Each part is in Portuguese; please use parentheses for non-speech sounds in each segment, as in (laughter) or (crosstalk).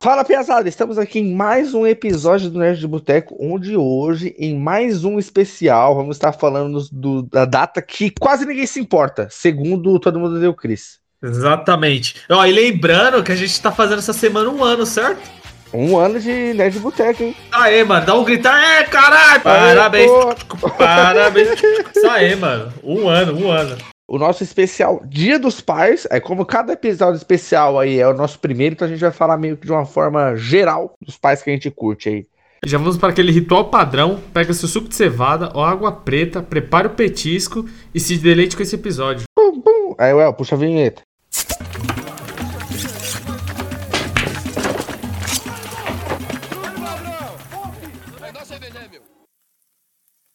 Fala, pesada! Estamos aqui em mais um episódio do Nerd de Boteco, onde hoje, em mais um especial, vamos estar falando do, da data que quase ninguém se importa, segundo todo mundo deu Cris. Exatamente. Ó, e lembrando que a gente tá fazendo essa semana um ano, certo? Um ano de Nerd de Boteco, hein? Aê, mano, dá um gritar, é, caralho! Parabéns! Parabéns! Isso aí, mano. Um ano, um ano o nosso especial Dia dos Pais. É como cada episódio especial aí é o nosso primeiro, então a gente vai falar meio que de uma forma geral dos pais que a gente curte aí. Já vamos para aquele ritual padrão. Pega seu suco de cevada ou água preta, prepare o petisco e se deleite com esse episódio. Bum, bum. Aí, Well, puxa a vinheta.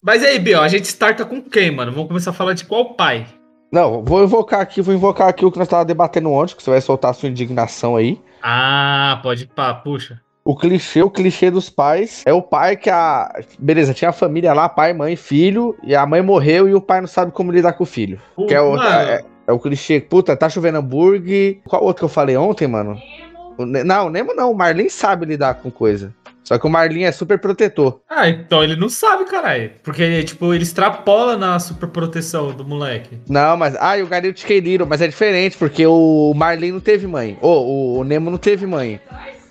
Mas aí, Biel, a gente starta com quem, mano? Vamos começar a falar de qual pai? Não, vou invocar aqui, vou invocar aqui o que nós estávamos debatendo ontem, que você vai soltar a sua indignação aí. Ah, pode pá, puxa. O clichê, o clichê dos pais é o pai que a. Beleza, tinha a família lá, pai, mãe, filho, e a mãe morreu e o pai não sabe como lidar com o filho. Uh, que é o, é, é, o clichê. Puta, tá chovendo hambúrguer. Qual outro que eu falei ontem, mano? Nemo. Não, o Nemo não, o Marlin sabe lidar com coisa. Só que o Marlin é super protetor. Ah, então ele não sabe, caralho. Porque, tipo, ele extrapola na super proteção do moleque. Não, mas. Ah, e o Garil Little, mas é diferente, porque o Marlin não teve mãe. Ou o Nemo não teve mãe.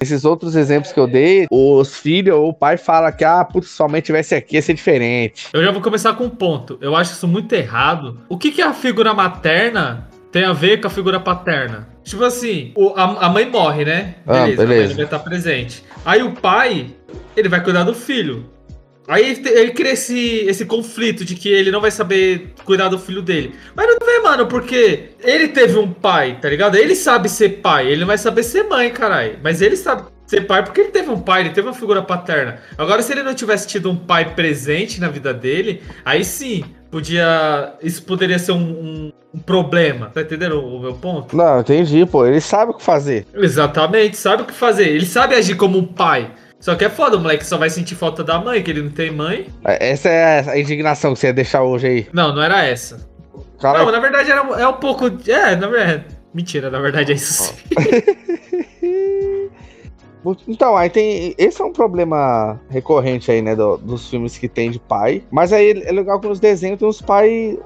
Esses outros exemplos que eu dei, os filhos ou o pai fala que, ah, putz, se sua mãe tivesse aqui ia ser diferente. Eu já vou começar com um ponto. Eu acho isso muito errado. O que, que a figura materna tem a ver com a figura paterna? Tipo assim, o, a, a, mãe morre, né? Beleza, ah, beleza. A mãe vai estar presente. Aí o pai, ele vai cuidar do filho. Aí ele, ele cria esse, esse conflito de que ele não vai saber cuidar do filho dele. Mas não vê, mano, porque ele teve um pai, tá ligado? Ele sabe ser pai, ele não vai saber ser mãe, caralho. Mas ele sabe ser pai porque ele teve um pai, ele teve uma figura paterna. Agora, se ele não tivesse tido um pai presente na vida dele, aí sim, podia. Isso poderia ser um, um, um, problema. Tá entendendo o meu ponto? Não, entendi, pô. Ele sabe o que fazer. Exatamente, sabe o que fazer. Ele sabe agir como um pai. Só que é foda, o moleque só vai sentir falta da mãe, que ele não tem mãe. É, essa é a indignação que você ia deixar hoje aí. Não, não era essa. Não, na verdade era, é um pouco. É, na verdade. Mentira, na verdade é isso sim. (laughs) Então, aí tem. Esse é um problema recorrente aí, né? Do, dos filmes que tem de pai. Mas aí é legal que nos desenhos tem os pais.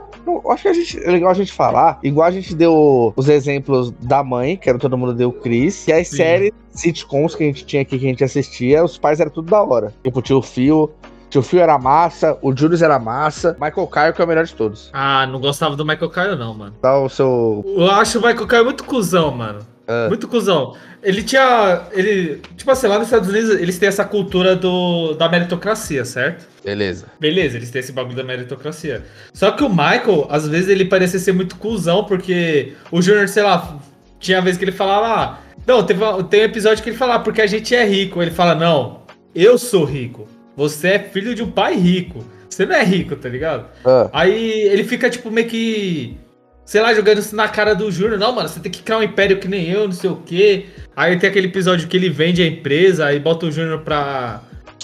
Acho que a gente, é legal a gente falar. Igual a gente deu os exemplos da mãe, que era todo mundo deu Chris. E as Sim. séries sitcoms que a gente tinha aqui, que a gente assistia, os pais eram tudo da hora. Tipo, tio Fio. Tio Phil era massa, o Julius era massa, Michael Caio que é o melhor de todos. Ah, não gostava do Michael Caio não, mano. Tá o seu... Eu acho o Michael Caio muito cuzão, mano. Uh. Muito cuzão. Ele tinha. Ele. Tipo assim, lá nos Estados Unidos eles têm essa cultura do, da meritocracia, certo? Beleza. Beleza, eles têm esse bagulho da meritocracia. Só que o Michael, às vezes, ele parecia ser muito cuzão, porque o Junior, sei lá, tinha vez que ele falava. Ah, não, teve, tem um episódio que ele fala, ah, porque a gente é rico. Ele fala, não, eu sou rico. Você é filho de um pai rico. Você não é rico, tá ligado? Aí ele fica, tipo, meio que sei lá, jogando isso na cara do Júnior. Não, mano, você tem que criar um império que nem eu, não sei o quê. Aí tem aquele episódio que ele vende a empresa, aí bota o Júnior pra,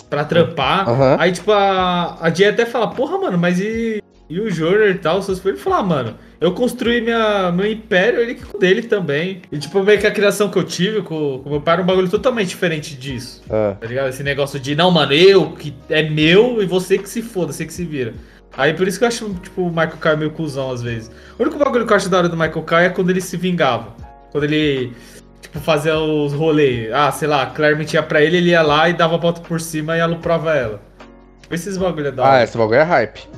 pra trampar. Uhum. Aí, tipo, a, a Jay até fala, porra, mano, mas e, e o Júnior e tal? Seus filhos falar, ah, mano, eu construí minha, meu império, ele que dele também. E, tipo, meio que a criação que eu tive com, com meu pai era um bagulho totalmente diferente disso. Uhum. Tá ligado? Esse negócio de, não, mano, eu, que é meu, e você que se foda, você que se vira. Aí por isso que eu acho, tipo, o Michael Kai meio cuzão às vezes. O único bagulho que eu acho da hora do Michael Kai é quando ele se vingava. Quando ele, tipo, fazia os rolês. Ah, sei lá, a Claire mentia pra ele, ele ia lá e dava a volta por cima e aluprava ela. Esses bagulho é da hora. Ah, esse bagulho é hype.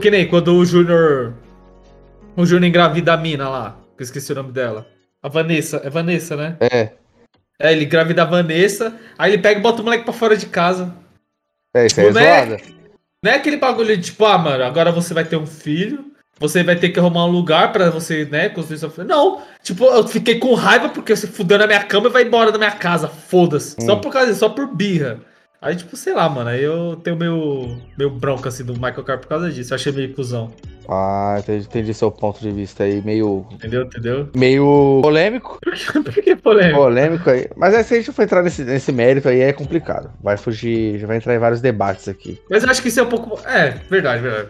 Que nem quando o Júnior. O Júnior engravida a mina lá. Que eu esqueci o nome dela. A Vanessa. É Vanessa, né? É. É, ele engravida a Vanessa. Aí ele pega e bota o moleque pra fora de casa. É, isso tipo, é zoada. Não é aquele bagulho de tipo, ah, mano, agora você vai ter um filho, você vai ter que arrumar um lugar pra você, né, construir sua filha. Não, tipo, eu fiquei com raiva porque você fudeu na minha cama e vai embora da minha casa, foda-se. Hum. Só por causa só por birra. Aí, tipo, sei lá, mano, aí eu tenho meu, meu bronca, assim, do Michael Carr por causa disso. Eu achei meio cuzão. Ah, entendi, entendi seu ponto de vista aí, meio... Entendeu, entendeu? Meio polêmico. (laughs) por que polêmico? Polêmico aí. Mas aí, se a gente for entrar nesse, nesse mérito aí, é complicado. Vai fugir, já vai entrar em vários debates aqui. Mas eu acho que isso é um pouco... É, verdade, verdade.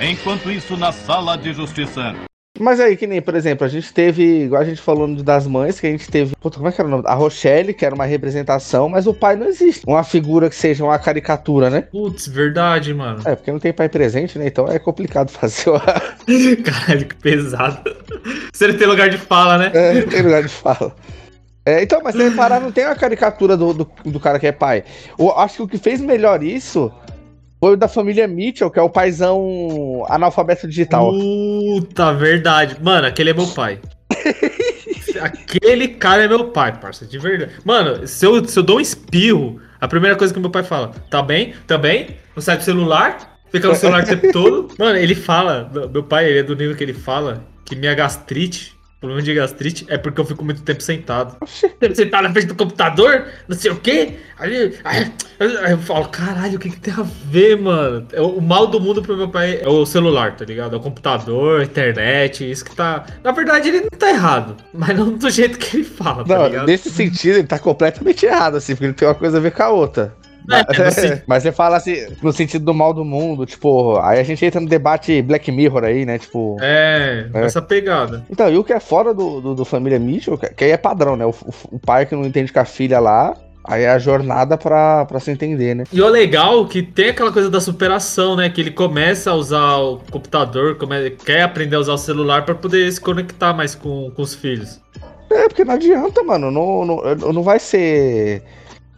Enquanto isso, na sala de justiça... Mas aí, que nem, por exemplo, a gente teve, igual a gente falou das mães, que a gente teve. Puta, como é que era o nome? A Rochelle, que era uma representação, mas o pai não existe. Uma figura que seja uma caricatura, né? Putz, verdade, mano. É, porque não tem pai presente, né? Então é complicado (laughs) fazer o. (laughs) Caralho, que pesado. (laughs) Se ele tem lugar de fala, né? É, não tem lugar de fala. É, então, mas se reparar, não tem uma caricatura do, do, do cara que é pai. Eu acho que o que fez melhor isso foi o da família Mitchell, que é o paizão analfabeto digital. Puta, verdade. Mano, aquele é meu pai. (laughs) aquele cara é meu pai, parça, de verdade. Mano, se eu, se eu dou um espirro, a primeira coisa que meu pai fala, tá bem? Tá bem? Não sai do celular? Fica no celular o tempo todo. (laughs) Mano, ele fala, meu pai, ele é do nível que ele fala, que minha gastrite problema de gastrite é porque eu fico muito tempo sentado. Tempo sentado na frente do computador, não sei o quê. Aí, aí, aí eu falo, caralho, o que, que tem a ver, mano? É o mal do mundo pro meu pai é o celular, tá ligado? É o computador, a internet, isso que tá. Na verdade, ele não tá errado, mas não do jeito que ele fala, tá não, ligado? Nesse sentido, ele tá completamente errado, assim, porque ele tem uma coisa a ver com a outra. É, (laughs) mas você fala assim, no sentido do mal do mundo, tipo, aí a gente entra no debate Black Mirror aí, né? Tipo. É, é. essa pegada. Então, e o que é fora do, do, do Família Mitchell, que aí é padrão, né? O, o, pai que não entende com a filha lá, Aí é a jornada pra, pra se entender, né? E o legal é que tem aquela coisa da superação, né? Que ele começa a usar o computador, come... quer aprender a usar o celular para poder se conectar mais com, com os filhos. É, porque não adianta, mano. Não, não, não vai ser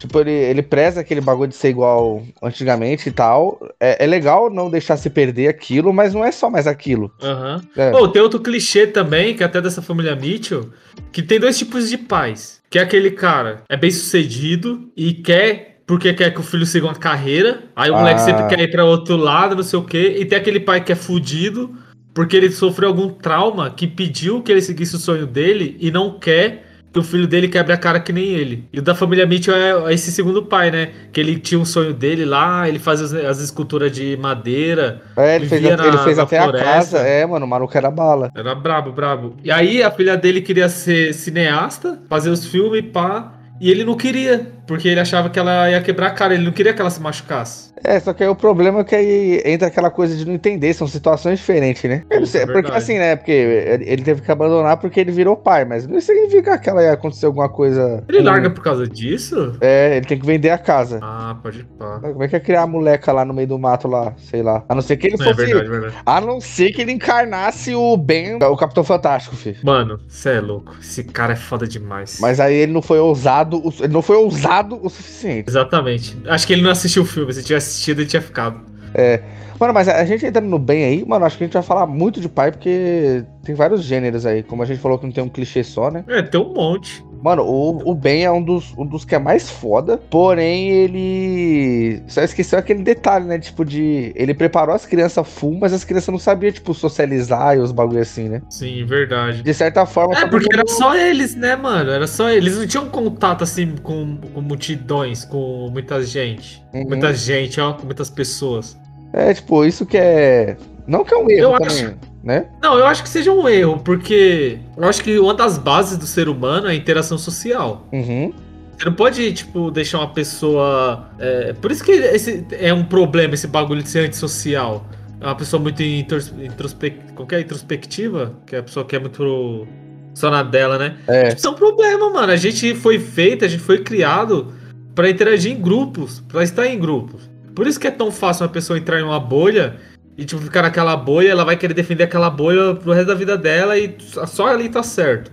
Tipo, ele, ele preza aquele bagulho de ser igual antigamente e tal. É, é legal não deixar se perder aquilo, mas não é só mais aquilo. Aham. Uhum. É. Oh, tem outro clichê também, que é até dessa família Mitchell, que tem dois tipos de pais. Que é aquele cara, é bem sucedido e quer porque quer que o filho siga uma carreira. Aí o ah. moleque sempre quer ir pra outro lado, não sei o quê. E tem aquele pai que é fudido porque ele sofreu algum trauma que pediu que ele seguisse o sonho dele e não quer que o filho dele quebra a cara que nem ele. E o da família Mitchell é esse segundo pai, né? Que ele tinha um sonho dele lá, ele faz as, as esculturas de madeira. É, ele fez, na, ele fez até floresta. a casa. É, mano, o maluco era bala. Era brabo, brabo. E aí a filha dele queria ser cineasta, fazer os filmes, pá. E ele não queria, porque ele achava que ela ia quebrar a cara, ele não queria que ela se machucasse. É, só que aí o problema é que aí entra aquela coisa de não entender, são situações diferentes, né? Não sei, é porque assim, né? Porque ele teve que abandonar porque ele virou pai, mas não significa que ela ia acontecer alguma coisa. Ele larga por causa disso? É, ele tem que vender a casa. Ah, pode pá. Como é que é criar a moleca lá no meio do mato lá, sei lá. A não ser que ele é fosse. É verdade, verdade. A não ser que ele encarnasse o Ben, o Capitão Fantástico, filho. Mano, cê é louco. Esse cara é foda demais. Mas aí ele não foi ousado, ele não foi ousado o suficiente. Exatamente. Acho que ele não assistiu o filme, se tivesse assistido, ele tinha ficado. É. Mano, mas a gente entrando no bem aí, mano, acho que a gente vai falar muito de pai, porque tem vários gêneros aí. Como a gente falou que não tem um clichê só, né? É, tem um monte. Mano, o, o Ben é um dos, um dos que é mais foda, porém ele. Só esqueceu aquele detalhe, né? Tipo, de. Ele preparou as crianças full, mas as crianças não sabiam, tipo, socializar e os bagulho assim, né? Sim, verdade. De certa forma. É, porque era só eles, né, mano? Era só eles. não tinham contato, assim, com, com multidões, com muita gente. Uhum. Muita gente, ó, com muitas pessoas. É, tipo, isso que é. Não que é um erro eu também, acho... né? Não, eu acho que seja um erro, porque eu acho que uma das bases do ser humano é a interação social. Uhum. Você não pode, tipo, deixar uma pessoa. É... Por isso que esse é um problema, esse bagulho de ser antissocial. É uma pessoa muito introspec... qualquer introspectiva, que é a pessoa que é muito só na dela, né? É. Tipo, isso é um problema, mano. A gente foi feito, a gente foi criado para interagir em grupos, para estar em grupos. Por isso que é tão fácil uma pessoa entrar em uma bolha e, tipo, ficar naquela bolha, ela vai querer defender aquela bolha pro resto da vida dela e só ali tá certo.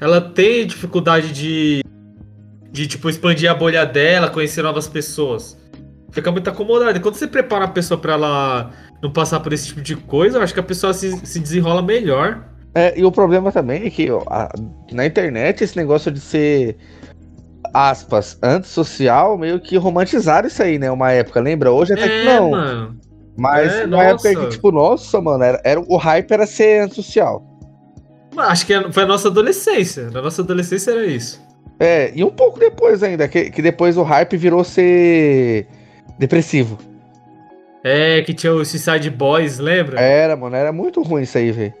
Ela tem dificuldade de, de tipo, expandir a bolha dela, conhecer novas pessoas. Fica muito acomodada. E quando você prepara a pessoa pra ela não passar por esse tipo de coisa, eu acho que a pessoa se, se desenrola melhor. É, e o problema também é que ó, na internet esse negócio de ser aspas, antissocial, meio que romantizaram isso aí, né? Uma época, lembra? Hoje até é, que não. Mano. Mas é, na época que, tipo, nossa, mano, era, era, o hype era ser antissocial. Acho que foi a nossa adolescência. Na nossa adolescência era isso. É, e um pouco depois ainda, que, que depois o hype virou ser depressivo. É, que tinha os Suicide Boys, lembra? Era, mano, era muito ruim isso aí, velho.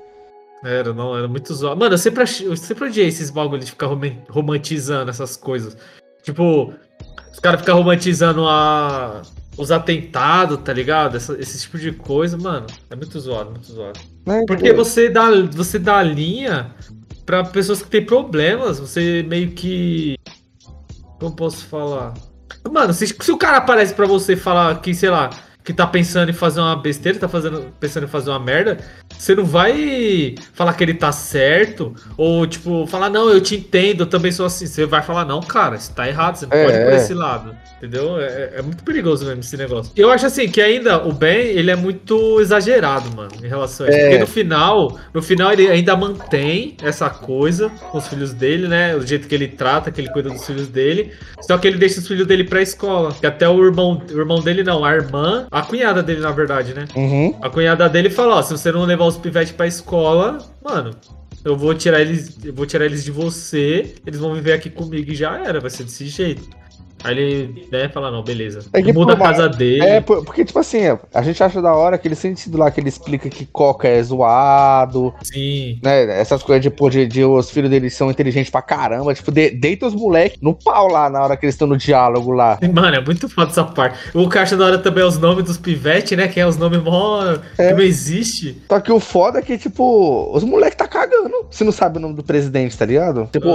Era, não, era muito zoado. Mano, eu sempre, eu sempre odiei esses bagulho de ficar romantizando essas coisas. Tipo, os caras ficam romantizando a, os atentados, tá ligado? Essa- esse tipo de coisa, mano, é muito zoado, muito zoado. Né? Porque você dá, você dá linha pra pessoas que têm problemas, você meio que. Como posso falar? Mano, se, se o cara aparece pra você falar que, sei lá, que tá pensando em fazer uma besteira, tá fazendo, pensando em fazer uma merda, você não vai falar que ele tá certo, ou tipo, falar, não, eu te entendo, eu também sou assim. Você vai falar, não, cara, você tá errado, você não É, pode ir por é. esse lado. Entendeu? É, é muito perigoso mesmo esse negócio. Eu acho assim que ainda o Ben, ele é muito exagerado, mano, em relação a isso. É. Porque no final, no final ele ainda mantém essa coisa com os filhos dele, né? O jeito que ele trata, que ele cuida dos filhos dele. Só que ele deixa os filhos dele pra escola. Que até o irmão, o irmão dele não, a irmã, a cunhada dele, na verdade, né? Uhum. A cunhada dele fala, ó, se você não levar os pivetes pra escola, mano, eu vou tirar eles, eu vou tirar eles de você, eles vão viver aqui comigo e já era, vai ser desse jeito. Aí ele, né, fala, não, beleza. É que, Muda a casa dele. É, por- porque, tipo assim, a gente acha da hora aquele sentido lá que ele explica que Coca é zoado, Sim. né? Essas coisas de, pô, de, de os filhos dele são inteligentes pra caramba. Tipo, de, deita os moleques no pau lá na hora que eles estão no diálogo lá. Mano, é muito foda essa parte. O acho da hora também é os nomes dos pivetes, né? Que é os nomes mó. É. que não existe. Só que o foda é que, tipo, os moleques tá cagando. Se não sabe o nome do presidente, tá ligado? Tipo,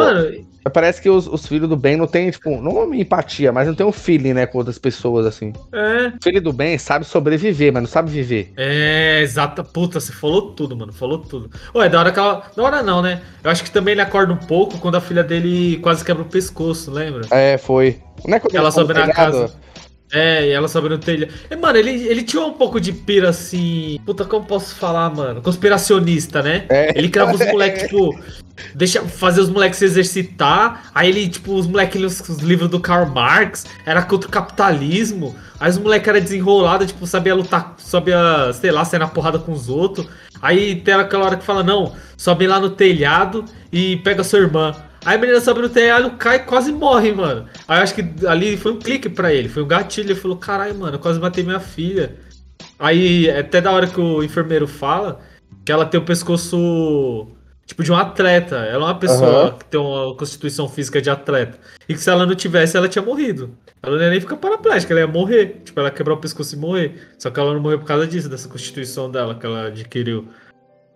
Ah, Mano, parece que os, os filhos do bem não tem, tipo, não uma empatia, mas não tem um feeling, né, com outras pessoas, assim. é. O filho do bem sabe sobreviver, mas não sabe viver. É, exata. Puta, você falou tudo, mano. Falou tudo. Ué, da hora que ela. Da hora não, né? Eu acho que também ele acorda um pouco quando a filha dele quase quebra o pescoço, lembra? É, foi. Não é quando Ela tão sobe na casa. É, e ela sobe no telhado. É, mano, ele, ele tinha um pouco de pira assim. Puta, como posso falar, mano? Conspiracionista, né? É. Ele crava os moleques, tipo. Deixa fazer os moleques se exercitar. Aí ele, tipo, os moleques liam os, os livros do Karl Marx. Era contra o capitalismo. Aí os moleques eram desenrolados, tipo, sabia lutar, sabia, sei lá, sair na porrada com os outros. Aí tem aquela hora que fala, não, sobe lá no telhado e pega sua irmã. Aí a menina sobe no telhado, cai e quase morre, mano. Aí eu acho que ali foi um clique pra ele, foi um gatilho. Ele falou, caralho, mano, eu quase matei minha filha. Aí, é até da hora que o enfermeiro fala que ela tem o pescoço tipo de um atleta. Ela é uma pessoa Aham. que tem uma constituição física de atleta. E que se ela não tivesse, ela tinha morrido. Ela não ia nem ficar paraplégica, ela ia morrer. Tipo, ela ia quebrar o pescoço e morrer. Só que ela não morreu por causa disso, dessa constituição dela que ela adquiriu.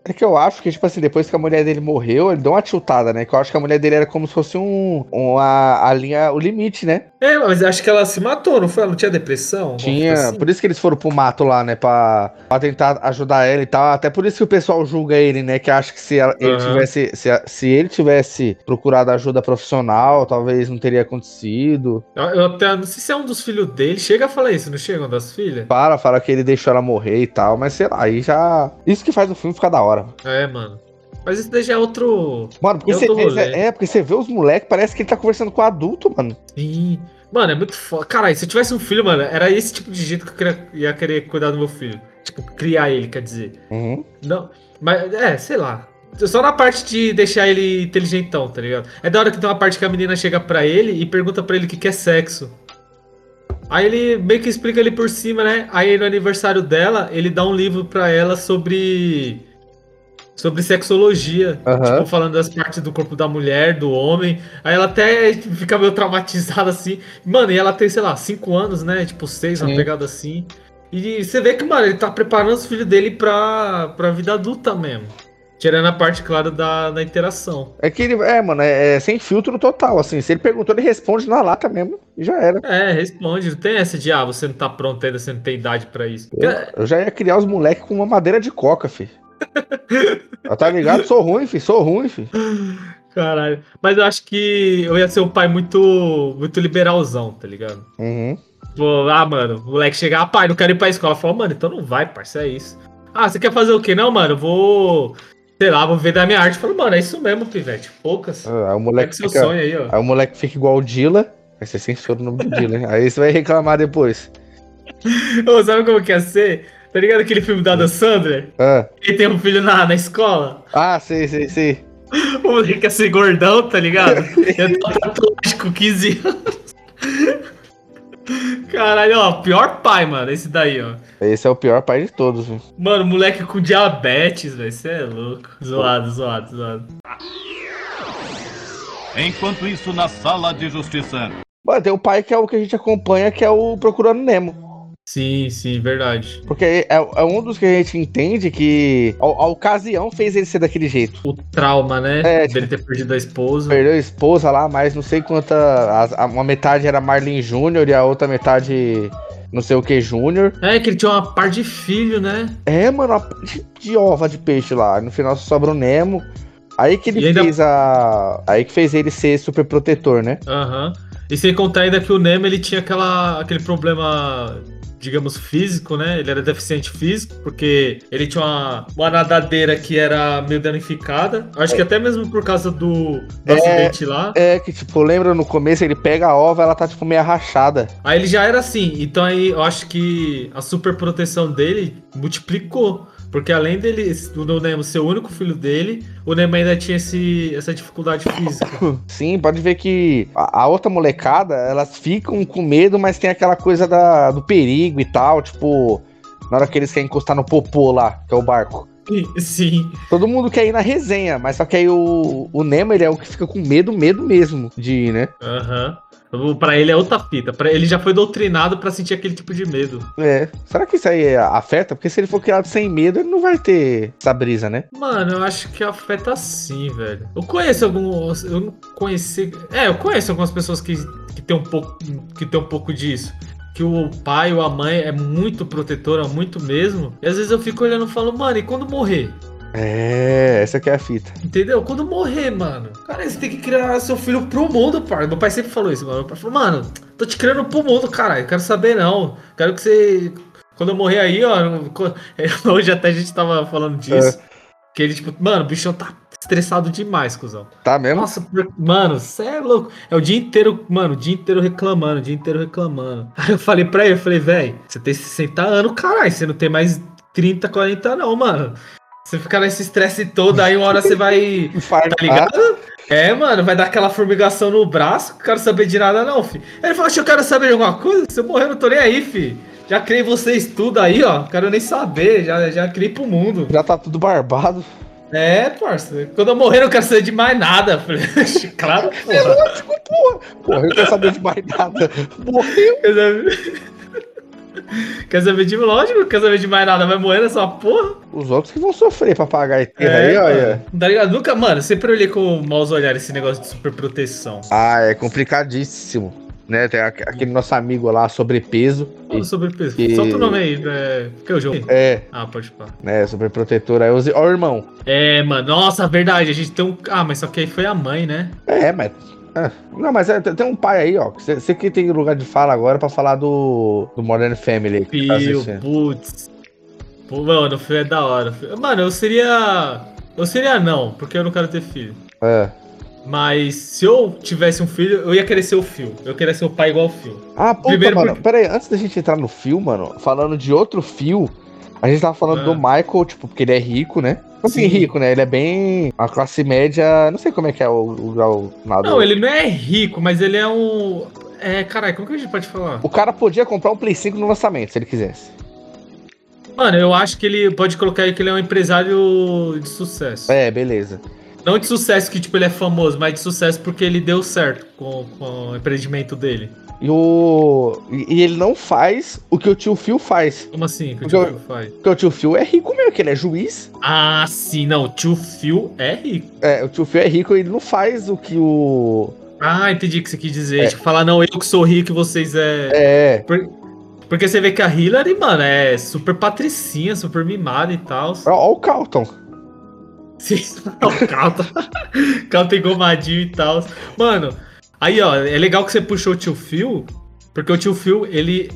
É que eu acho que, tipo assim, depois que a mulher dele morreu, ele deu uma tiltada, né? Que eu acho que a mulher dele era como se fosse um. Uma, a linha, o limite, né? É, mas acho que ela se matou, não foi? Ela não tinha depressão? Tinha. Coisa Por isso que eles foram pro mato lá, né? Pra, pra tentar ajudar ela e tal. Até por isso que o pessoal julga ele, né? Que acha que se ela- ele Aham. tivesse. Se, se ele tivesse procurado ajuda profissional, talvez não teria acontecido. assim? Eu, eu até não sei se é um dos filhos dele. Chega a falar isso, não chega uma das filhas? Fala, fala que ele deixou ela morrer e tal. Mas sei lá, aí já. Isso que faz o filme ficar da hora. É, mano. Mas isso daí já é outro. Mano, porque É você outro rolê. é, porque você vê os moleques, parece que ele tá conversando com adulto, mano. Sim. Mano, é muito foda. Caralho, se eu tivesse um filho, mano, era esse tipo de jeito que eu queria, ia querer cuidar do meu filho. Tipo, criar ele, quer dizer. Uhum. Não. Mas, é, sei lá. Só na parte de deixar ele inteligentão, tá ligado? É da hora que tem uma parte que a menina chega pra ele e pergunta pra ele o que que é sexo. Aí ele meio que explica ali por cima, né? Aí no aniversário dela, ele dá um livro pra ela sobre. Sobre sexologia. Aham. Tipo, falando das partes do corpo da mulher, do homem. Aí ela até fica meio traumatizada assim. Mano, e ela tem, sei lá, 5 anos, né? Tipo, 6, uma pegada assim. E você vê que, mano, ele tá preparando os filhos dele pra, pra vida adulta mesmo. Tirando a parte, claro, da, da interação. É que ele, é, mano, é, é sem filtro total, assim. Se ele perguntou, ele responde na lata mesmo e já era. É, responde. Não tem essa de, ah, você não tá pronto ainda, você não tem idade pra isso. Eu, eu já ia criar os moleques com uma madeira de coca, fi. Tá ligado? Sou ruim, fi. Sou ruim, fi. Caralho. Mas eu acho que eu ia ser um pai muito, muito liberalzão, tá ligado? Uhum. Tipo, ah, mano, o moleque chegar, ah, pai, não quero ir pra escola. Fala, mano, então não vai, parça, é isso. Ah, você quer fazer o quê? Não, mano, vou. Sei lá, vou ver da minha arte. Fala, mano, é isso mesmo, pivete. Poucas. Ah, Aí o moleque seu fica, sonho aí, ó. aí o moleque fica igual o Dila. Aí você censura o nome do Dila, hein? Aí você vai reclamar depois. (laughs) Ô, sabe como que ia ser? Tá ligado aquele filme da Adam Sandler? Ah, Ele tem um filho na, na escola. ah sei, sei, sei. (laughs) O moleque ia ser gordão, tá ligado? Ia ter uma tatuagem com 15 anos. Caralho, ó, pior pai, mano, esse daí, ó. Esse é o pior pai de todos, viu? Mano, moleque com diabetes, velho, você é louco. Zoado, zoado, zoado. Enquanto isso, na sala de justiça. Mano, tem o pai que é o que a gente acompanha, que é o Procurando Nemo. Sim, sim, verdade. Porque é, é um dos que a gente entende que a, a ocasião fez ele ser daquele jeito. O trauma, né? É, Dele ter perdido a esposa. Perdeu a esposa lá, mas não sei quanta. a- a- uma metade era Marlin Júnior e a outra metade não sei o que Júnior. É, que ele tinha uma par de filho, né? É, mano, uma de, de ova de peixe lá. No final só sobra o Nemo. Aí que ele ainda- fez a. Aí que fez ele ser super protetor, né? Aham. E sem contar ainda que o Nemo, ele tinha aquela, aquele problema, digamos, físico, né? Ele era deficiente físico, porque ele tinha uma, uma nadadeira que era meio danificada. Acho que até mesmo por causa do, do É. acidente lá. É que, tipo, lembra no começo ele pega a ova, ela tá, tipo, meio rachada. Aí ele já era assim. Então aí eu acho que a super proteção dele multiplicou. Porque além dele, do Nemo ser o único filho dele, o Nemo ainda tinha esse, essa dificuldade física. (coughs) Sim, pode ver que a, a outra molecada, elas ficam com medo, mas tem aquela coisa da, do perigo e tal, tipo, na hora que eles querem encostar no popô lá, que é o barco. (laughs) Sim. Todo mundo quer ir na resenha, mas só que aí o, o Nemo, ele é o que fica com medo, medo mesmo de ir, né? Aham. Pra ele é outra fita. Pra ele já foi doutrinado pra sentir aquele tipo de medo. É. Será que isso aí afeta? Porque se ele for criado sem medo, ele não vai ter essa brisa, né? Mano, eu acho que afeta sim, velho. Eu conheço alguns. Eu não conheci. É, eu conheço algumas pessoas que, que tem um pouco. que tem um pouco disso. Que o pai ou a mãe é muito protetora, muito mesmo. E às vezes eu fico olhando e falo, mano, e quando morrer? É, essa aqui é a fita. Entendeu? Quando morrer, mano. Cara, você tem que criar seu filho pro mundo, pai. Meu pai sempre falou isso, mano. Meu pai falou, mano, tô te criando pro mundo, caralho. Quero saber não. Quero que você. Quando eu morrer aí, ó. (laughs) Hoje até a gente tava falando disso. Que ele, tipo, mano, o bichão tá estressado demais, cuzão. Tá mesmo? Nossa, mano, cê é louco. É o dia inteiro, mano, o dia inteiro reclamando, o dia inteiro reclamando. (laughs) Aí eu falei pra ele, eu falei, velho, você tem 60 anos, caralho, você não tem mais 30, 40 não, mano. Você fica nesse estresse todo, aí uma hora você vai. (laughs) Tá ligado? É, mano, vai dar aquela formigação no braço, não quero saber de nada não, fi. Ele falou, "Acho que eu quero saber de alguma coisa, se eu morrer eu não tô nem aí, fi. Já criei vocês tudo aí, ó, quero nem saber, já, já criei pro mundo. Já tá tudo barbado. É, parça, quando eu morrer eu não quero saber de mais nada. Eu (laughs) Falei, claro, porra. Lógico, porra. Porra, eu não quero saber de mais nada. (laughs) Morreu. (laughs) Quer saber... de lógico, quer saber de mais nada, vai morrer nessa porra. Os outros que vão sofrer pra pagar a terra É, aí, olha. Tá ligado? Nunca, mano, sempre olhei com maus olhares esse negócio de super proteção. Ah, é complicadíssimo. Né? Tem aque- aquele nosso amigo lá, sobrepeso. Fala sobre peso. e- Solta o nome aí, é... que é o jogo? É, Ah, pode falar. né? Sobreprotetor. Aí, ó, o irmão. É, mano, nossa, verdade, a gente tem um... Ah, mas só que aí foi a mãe, né? É, mas. Ah, não, mas é, tem um pai aí, ó. Você que tem lugar de fala agora pra falar do, do Modern Family. que tá Fio, putz. Pô, Mano, o filho é da hora. Mano, eu seria... Eu seria não, porque eu não quero ter filho. É. Mas se eu tivesse um filho, eu ia querer ser o Phil. Eu queria ser o pai igual o Phil. Ah, puta, Primeiro mano. porque- Pera aí, antes da gente entrar no fio, mano, falando de outro fio, a gente tava falando Ah. do Michael, tipo, porque ele é rico, né? Assim, Sim. rico, né? Ele é bem. A classe média. Não sei como é que é o, o grau do- Não, ele não é rico, mas ele é um. É, caralho, como que a gente pode falar? O cara podia comprar um Play 5 no lançamento, se ele quisesse. Mano, eu acho que ele pode colocar aí que ele é um empresário de sucesso. É, beleza. Não de sucesso que, tipo, ele é famoso, mas de sucesso porque ele deu certo com, com o empreendimento dele. E o. E ele não faz o que o tio Phil faz. Como assim que o tio Phil faz? Porque o tio Phil é rico mesmo, que ele é juiz. Ah, sim, não, o tio Phil é rico. É, o tio Phil é rico e ele não faz o que o. Ah, entendi o que você quis dizer. É. Tipo, falar, não, eu que sou rico e vocês é. É. Por- Porque você vê que a Hillary, mano, é super patricinha, super mimada e tal. Ó o Calton. Sim, o Calta. Calta engomadinho e tal. Mano, aí ó, é legal que você puxou o tio Phil, porque o tio Phil, ele.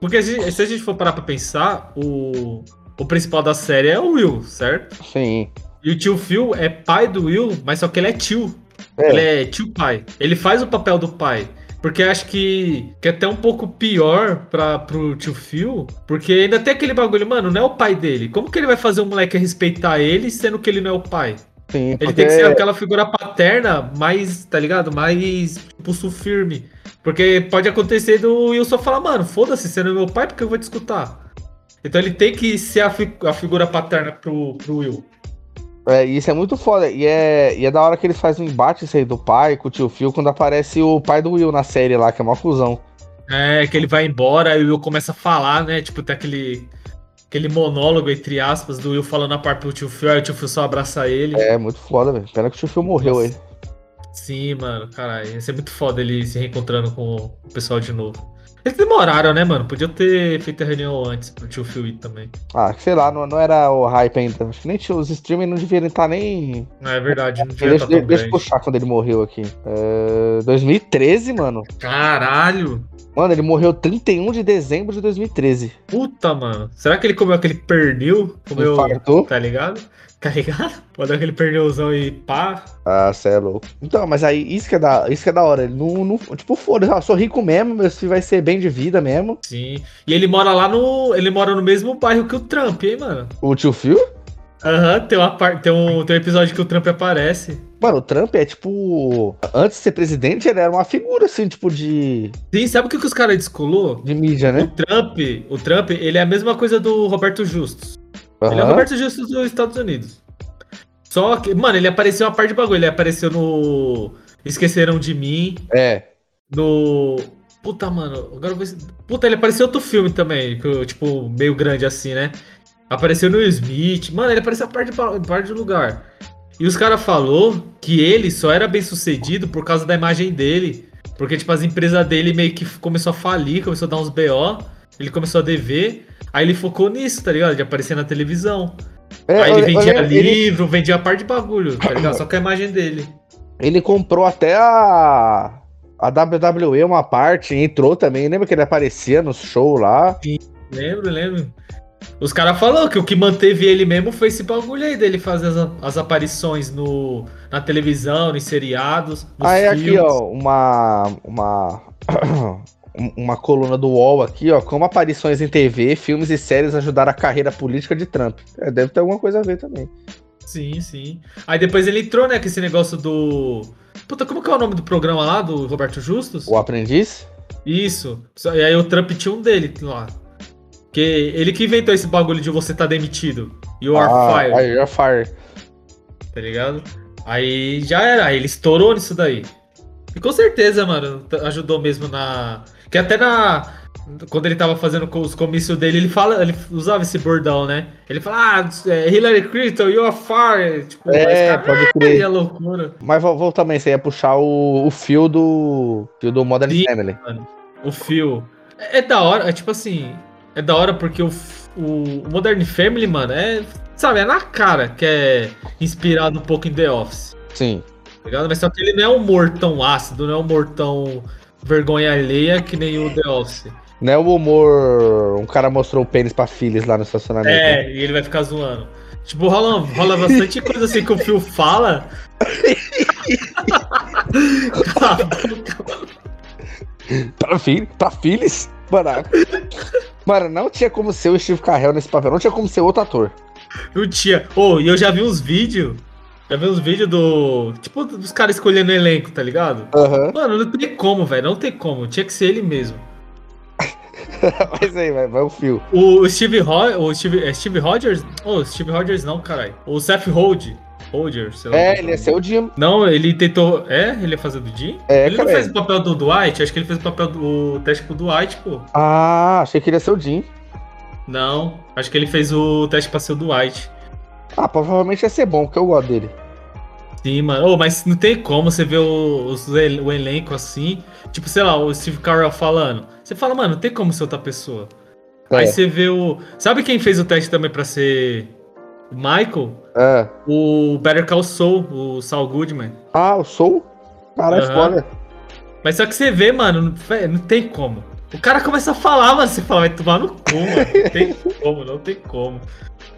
Porque se, se a gente for parar pra pensar, o, o principal da série é o Will, certo? Sim. E o tio Phil é pai do Will, mas só que ele é tio. É. Ele é tio pai. Ele faz o papel do pai. Porque acho que, que é até um pouco pior pra, pro tio Phil. Porque ainda tem aquele bagulho, mano, não é o pai dele. Como que ele vai fazer o moleque respeitar ele, sendo que ele não é o pai? Sim. Ele porque- tem que ser aquela figura paterna mais, tá ligado? Mais pulso firme. Porque pode acontecer do Wilson falar, mano, foda-se, você não é meu pai, porque eu vou te escutar. Então ele tem que ser a, fi- a figura paterna pro, pro Will. É, isso é muito foda. E é, e é da hora que eles fazem um embate isso aí do pai com o tio Phil quando aparece o pai do Will na série lá, que é uma cuzão. É, que ele vai embora e o Will começa a falar, né? Tipo, tem aquele, aquele monólogo, entre aspas, do Will falando a parte pro tio Phil, aí o tio Phil só abraça ele. É, muito foda, velho. Pena que o tio Phil morreu Nossa. aí. Sim, mano, caralho. Ia ser muito foda ele se reencontrando com o pessoal de novo. Eles demoraram, né, mano? Podiam ter feito a reunião antes pro tio Phil ir também. Ah, sei lá, não, não era o hype ainda. Acho que nem tinha, os streamers não deveriam estar nem. Não, é verdade, não devia Deixa, estar tão deixa eu puxar quando ele morreu aqui. É, 2013, mano. Caralho! Mano, ele morreu 31 de dezembro de 2013. Puta, mano. Será que ele comeu aquele pernil? Comeu. Infartou? Tá ligado? (laughs) Tá ligado? Pode aquele pernilzão e pá. Ah, cê é louco. Então, mas aí, isso que é da, isso que é da hora. Ele não, não tipo, foda-se, ah, sou rico mesmo, meu filho vai ser bem de vida mesmo. Sim. E ele mora lá no. Ele mora no mesmo bairro que o Trump, hein, mano? O tio Phil? Aham, tem, uma tem, um... tem um episódio que o Trump aparece. Mano, o Trump é tipo. Antes de ser presidente, ele era uma figura assim, tipo, de. Sim, sabe o que, que os caras descolou? de mídia, O né? Trump, o Trump, ele é a mesma coisa do Roberto Justus. Ele é o. Roberto Justus dos Estados Unidos. Só que, mano, ele apareceu uma parte de bagulho. Ele apareceu no. Esqueceram de mim. É. No. Puta, mano. Agora eu vou... Puta, ele apareceu outro filme também. Que, tipo, meio grande assim, né? Apareceu no Smith. Mano, ele apareceu a parte de, pa- parte de lugar. E os caras falou que ele só era bem sucedido por causa da imagem dele. Porque, tipo, as empresas dele meio que começou a falir, começou a dar uns BO. Ele começou a dever. Aí ele focou nisso, tá ligado? De aparecer na televisão. É, Aí ele vendia lembro- ele, livro, vendia parte de bagulho, tá ligado? Só com a imagem dele. ele comprou até a. A WWE uma parte, entrou também. Lembra que ele aparecia no show lá? Lembro, lembro. Os caras falaram que o que manteve ele mesmo foi esse bagulho aí dele fazer as, as aparições no, na televisão, nos seriados, nos Aí aqui, filmes. ó, uma. Uma. um- (clears throat) uma coluna do UOL aqui, ó. Como aparições em TV, filmes e séries ajudaram a carreira política de Trump. É, deve ter alguma coisa a ver também. Sim, sim. Aí depois ele entrou, né, com esse negócio do... Puta, como que é o nome do programa lá, do Roberto Justus? O aprendiz? Isso. E aí o Trump tinha um dele lá. Que ele que inventou esse bagulho de você tá demitido. You are ah, fired. Aí, you're fired. tá ligado? Aí já era, aí ele estourou nisso daí. E com certeza, mano, ajudou mesmo na. Que até na. Quando ele tava fazendo os comícios dele, ele fala, ele usava esse bordão, né? Ele fala, ah, é, Hillary Clinton, you are fired. Tipo, É, cara, pode "Ai, crer. é loucura. Mas vou, vou também, você ia puxar o, o fio do. Fio do Modern Sim. Family. O fio. É, é da hora, é tipo assim. É da hora porque o, o Modern Family, mano, é. Sabe, é na cara que é inspirado um pouco em The Office. Sim. tá ligado? Mas só que ele não é um humor tão ácido, não é um humor tão vergonha alheia que nem o The Office. Não é o humor. Um cara mostrou o pênis pra filhos lá no estacionamento. né? É, e ele vai ficar zoando. Tipo, rola, rola bastante (laughs) coisa assim que o Phil fala. (laughs) Pra, filho, pra filhos? Mano, mano, não tinha como ser o Steve Carell nesse papel. Não tinha como ser outro ator. Não tinha. Ô, e eu já vi uns vídeos. Já vi uns vídeos do. Tipo, dos caras escolhendo elenco, tá ligado? Aham. Mano, não tem como, velho. Não tem como. Tinha que ser ele mesmo. (laughs) Mas aí, vai, vai o fio. O Steve, Ro o Steve, é Steve Rogers? Ô, Steve Rogers não, caralho. O Seth Hold. Holder, sei lá. É, ele o ia ser o Jim. Não, ele tentou. É? Ele ia fazer do Jim? É, ele não cara, fez é. o papel do Dwight? Acho que ele fez o papel do o teste pro Dwight, pô. Ah, achei que ele ia ser o Jim. Não, acho que ele fez o teste pra ser o Dwight. Ah, provavelmente ia ser bom, porque eu gosto dele. Sim, mano. Ô, mas não tem como você ver o, os- o elenco assim. Tipo, sei lá, o Steve Carell falando. Você fala, mano, não tem como ser outra pessoa. Aí É. você vê o. Sabe quem fez o teste também pra ser o Michael? É. O Better Call Saul, o Saul Goodman. Ah, o Soul? Caralho, Aham. foda. Mas só que você vê, mano, não, tem como. O cara começa a falar, mano, você fala, vai tomar no cu, mano. Não tem (laughs) como, não tem como.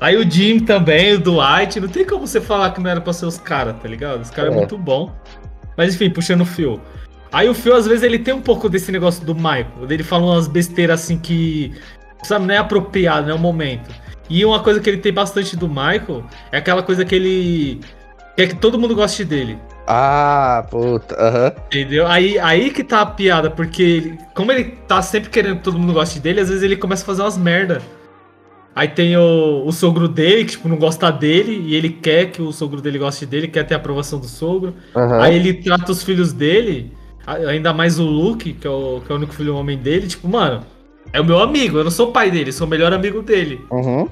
Aí o Jim também, o Dwight, não tem como você falar que não era pra ser os caras, tá ligado? Os caras é. É. muito bom. Mas enfim, puxando o fio. Aí o fio, às vezes, ele tem um pouco desse negócio do Michael. Ele fala umas besteiras assim que, sabe, não é apropriado, não é o momento. E uma coisa que ele tem bastante do Michael é aquela coisa que ele quer que todo mundo goste dele. Ah, puta. Aham. Entendeu? Aí, aí que tá a piada, porque ele- como ele tá sempre querendo que todo mundo goste dele, às vezes ele começa a fazer umas merda. Aí tem o, o sogro dele, que tipo, não gosta dele, e ele quer que o sogro dele goste dele, quer ter a aprovação do sogro. Aham. Aí ele trata os filhos dele, ainda mais o Luke, que é o, que é o único filho homem dele, tipo, mano, é o meu amigo, eu não sou o pai dele, sou o melhor amigo dele, Uhum.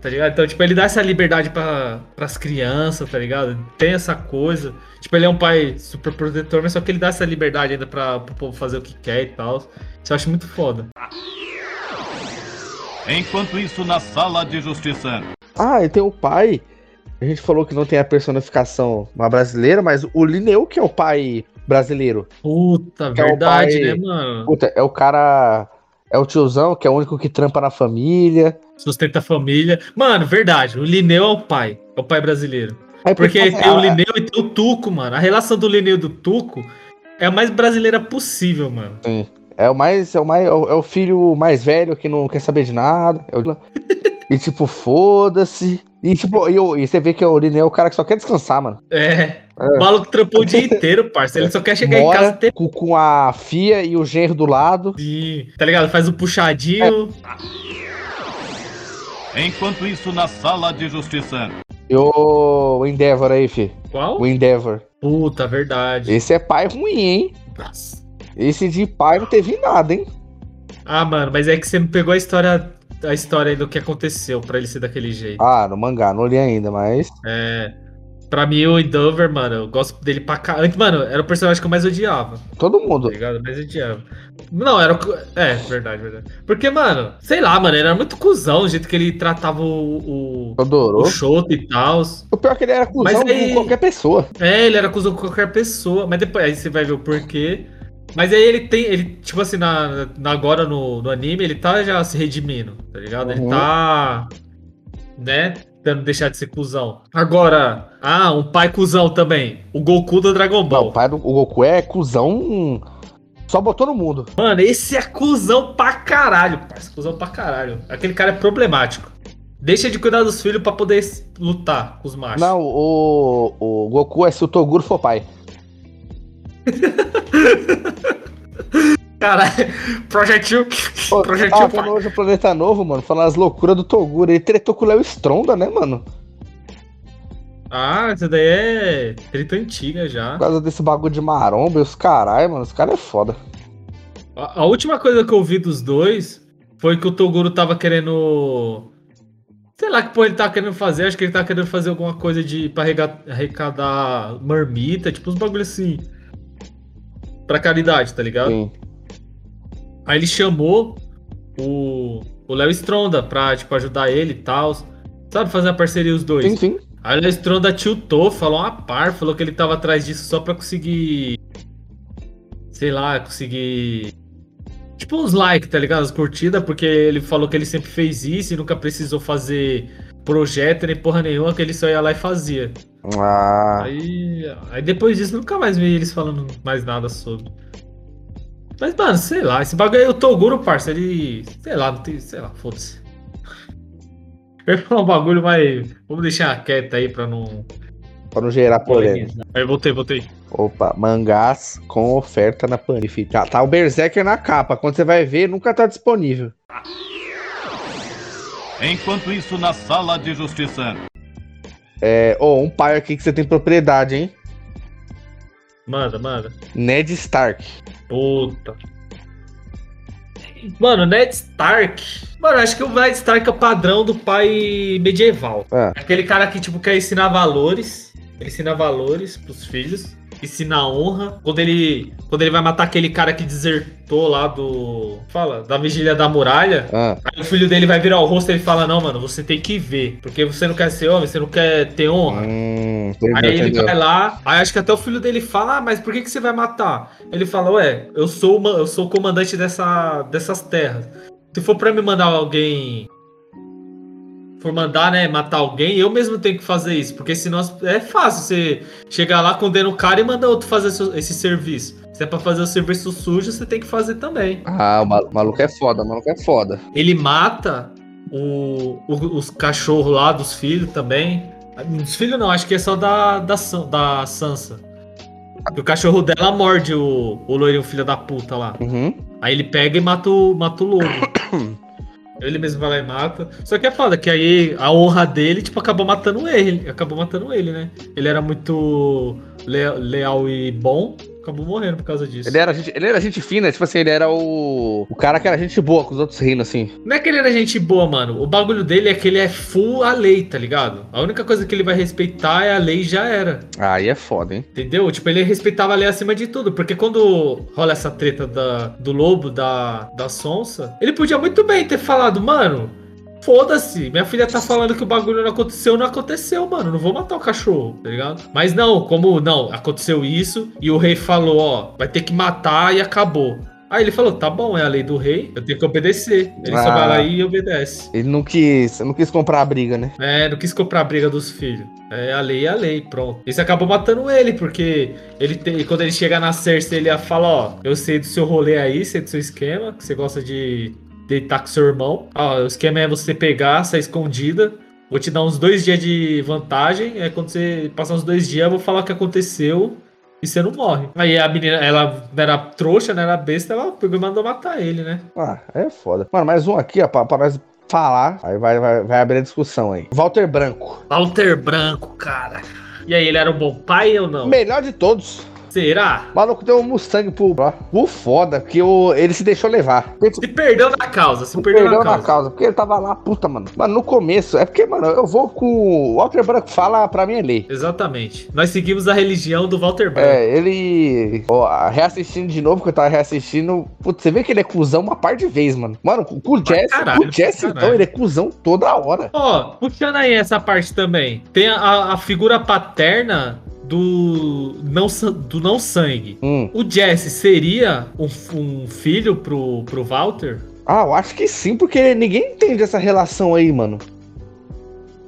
tá ligado? Então, tipo, ele dá essa liberdade pra, pras crianças, tá ligado? Tem essa coisa. Tipo, ele é um pai super protetor, mas só que ele dá essa liberdade ainda pra, pro povo fazer o que quer e tal. Isso eu acho muito foda. Enquanto isso, na sala de justiça. Ah, e tem o pai. A gente falou que não tem a personificação uma brasileira, mas o Lineu, que é o pai brasileiro. Puta, Que é verdade, pai- né, mano? Puta, é o cara. É o tiozão, que é o único que trampa na família. Sustenta a família. Mano, verdade, o Lineu é o pai. É o pai brasileiro. Aí, Porque assim, tem o Lineu e tem o Tuco, mano. A relação do Lineu e do Tuco é a mais brasileira possível, mano. sim. É o mais. É o, mais, é o, é o filho mais velho que não quer saber de nada. É o- (laughs) e tipo, foda-se. E tipo, e, e você vê que o Lineu é o cara que só quer descansar, mano. É. O maluco trampou o dia inteiro, parça. Ele só quer chegar em casa Mora e ter. com, com a fia e o genro do lado. Sim, Tá ligado? Faz o puxadinho. Enquanto isso, na sala de justiça. E o Endeavor aí, fi. Qual? O Endeavor. Puta, verdade. Esse é pai ruim, hein? Nossa. Esse de pai não teve nada, hein? Ah, mano, mas é que você não pegou a história, a história aí do que aconteceu pra ele ser daquele jeito. Ah, no mangá, não li ainda, mas. É. Pra mim, o Endover, mano, eu gosto dele pra caralho. Mano, era o personagem que eu mais odiava. Todo Tá mundo. ligado? Mais odiava. Não, era o. É, verdade, verdade. Porque, mano, sei lá, mano, ele era muito cuzão o jeito que ele tratava o. o... Adorou. O Shoto e tal. O pior é que ele era cuzão Mas aí- com qualquer pessoa. É, ele era cuzão com qualquer pessoa. Mas depois aí você vai ver o porquê. Mas aí ele tem. Ele, tipo assim, na, na- agora no, no anime, ele tá já se redimindo, tá ligado? Ele Uhum. tá. Né? Tentando deixar de ser cuzão. Agora, ah, um pai cuzão também. O Goku do Dragon Não, Ball. o pai do o Goku é cuzão. Só botou no mundo. Mano, esse é cuzão pra caralho, parceiro. Cuzão pra caralho. Aquele cara é problemático. Deixa de cuidar dos filhos pra poder lutar com os machos. Não, o, o Goku é se o Toguro for pai. (laughs) Caralho, projetil. Pô, projetil tava pai. vendo hoje o Planeta Novo, mano, falando as loucuras do Toguro. Ele tretou com o Léo Stronda, né, mano? Ah, isso daí é treta antiga já. Por causa desse bagulho de maromba e os caralho, mano. Os caras é foda. A, a última coisa que eu vi dos dois foi que o Toguro tava querendo. Sei lá que porra ele tava querendo fazer. Acho que ele tava querendo fazer alguma coisa de pra arrecadar marmita, tipo uns bagulhos assim. Pra caridade, tá ligado? Sim. Aí ele chamou o Léo Stronda pra, tipo, ajudar ele e tal. Sabe, fazer a parceria os dois. Sim, sim. Aí o Léo Stronda tiltou, falou uma par, falou que ele tava atrás disso só pra conseguir. Sei lá, conseguir. Tipo uns likes, tá ligado? As curtidas, porque ele falou que ele sempre fez isso e nunca precisou fazer projeto nem porra nenhuma, que ele só ia lá e fazia. Ah, Aí, aí depois disso nunca mais vi eles falando mais nada sobre. Mas, mano, sei lá, esse bagulho aí, o Toguro, parça, ele. Sei lá, não tem. Sei lá, foda-se. Eu ia falar um bagulho, mas. Vamos deixar quieto aí pra não. pra não gerar polêmica. Aí voltei, voltei. Opa, mangás com oferta na Panif. Tá, tá o Berserker na capa. Quando você vai ver, nunca tá disponível. Enquanto isso, na sala de justiça. É, ô, um pai aqui que você tem propriedade, hein? Manda, manda. Ned Stark. Puta. Mano, Ned Stark. Mano, acho que o Ned Stark é o padrão do pai medieval. É. Aquele cara que, tipo, quer ensinar valores. Ensina valores pros filhos. Ensina honra. Quando ele, quando ele vai matar aquele cara que desertou lá do. Fala, da vigília da muralha. Ah, Aí o filho dele vai virar o rosto e ele fala: Não, mano, você tem que ver. Porque você não quer ser homem, você não quer ter honra. hum, Aí ele entendeu? vai lá, aí acho que até o filho dele fala, ah, mas por que, que você vai matar? Ele fala, ué, eu sou, uma, eu sou o comandante dessa, dessas terras. Se for pra me mandar alguém. For mandar, né, matar alguém, eu mesmo tenho que fazer isso. Porque senão é fácil você chegar lá, condena o cara e manda outro fazer esse- serviço. Se é pra fazer o serviço sujo, você tem que fazer também. Ah, o ma- o maluco é foda, o maluco é foda. Ele mata o, o- os cachorros lá dos filhos também. Dos filhos não, acho que é só da, da, da Sansa. O cachorro dela morde o, o loirinho filho da puta lá. Uhum. Aí ele pega e mata o, mata o lobo. (coughs) Ele mesmo vai lá e mata. Só que é foda, que aí a honra dele, tipo, acabou matando ele. Acabou matando ele, né? Ele era muito le- leal e bom. Acabou morrendo por causa disso. Ele era, gente, ele era gente fina, tipo assim, ele era o. O cara que era gente boa com os outros reinos, assim. Não é que ele era gente boa, mano. O bagulho dele é que ele é full a lei, tá ligado? A única coisa que ele vai respeitar é a lei e já era. Aí é foda, hein? Entendeu? Tipo, ele respeitava a lei acima de tudo. Porque quando rola essa treta da, do lobo, da, da sonsa, ele podia muito bem ter falado, mano. Foda-se, minha filha tá falando que o bagulho não aconteceu, não aconteceu, mano. Não vou matar o cachorro, tá ligado? Mas não, como não, aconteceu isso e o rei falou, ó, vai ter que matar e acabou. Aí ele falou, tá bom, é a lei do rei, eu tenho que obedecer. Ele só Ah. vai lá e obedece. Ele não quis, não quis comprar a briga, né? É, não quis comprar a briga dos filhos. É, a lei é a lei, pronto. Isso acabou matando ele, porque ele tem, quando ele chega na Cersei, ele ia falar, ó, eu sei do seu rolê aí, sei do seu esquema, que você gosta de deitar com seu irmão. Ó, o esquema é você pegar, sair escondida, vou te dar uns dois dias de vantagem, é quando você passar uns dois dias, eu vou falar o que aconteceu e você não morre. Aí a menina, ela não era trouxa, não era besta, ela pegou e mandou matar ele, né? Ah, é foda. Mano, mais um aqui, ó, pra, pra nós falar. Aí vai, vai, vai abrir a discussão aí. Walter Branco. Walter Branco, cara. E aí, ele era um bom pai ou não? Melhor de todos. Será? O maluco deu um Mustang pro, pro foda, que o, ele se deixou levar. Se perdeu na causa, se perdeu, perdeu, na, na, causa. causa. porque ele tava lá, puta, mano. Mano, no começo, é porque, mano, eu vou com. O Walter Branco fala pra mim é lei. Exatamente. Nós seguimos a religião do Walter Branco. É, ele. Ó, reassistindo de novo, que eu tava reassistindo. Putz, você vê que ele é cuzão uma par de vezes, mano. Mano, com o Jesse, caralho, com o Jesse, então, ele é cuzão toda hora. Ó, puxando aí essa parte também. Tem a, a figura paterna do não, do não sangue. Hum. O Jesse seria um, um filho pro, pro Walter? Ah, eu acho que sim, porque ninguém entende essa relação aí, mano.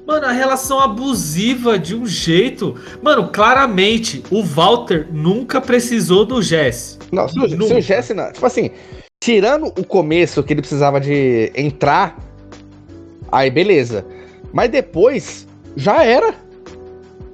Mano, a relação abusiva de um jeito. Mano, claramente, o Walter nunca precisou do Jesse. Não, se o, se o Jesse não. Tipo assim, tirando o começo que ele precisava de entrar, aí beleza. Mas depois, já era.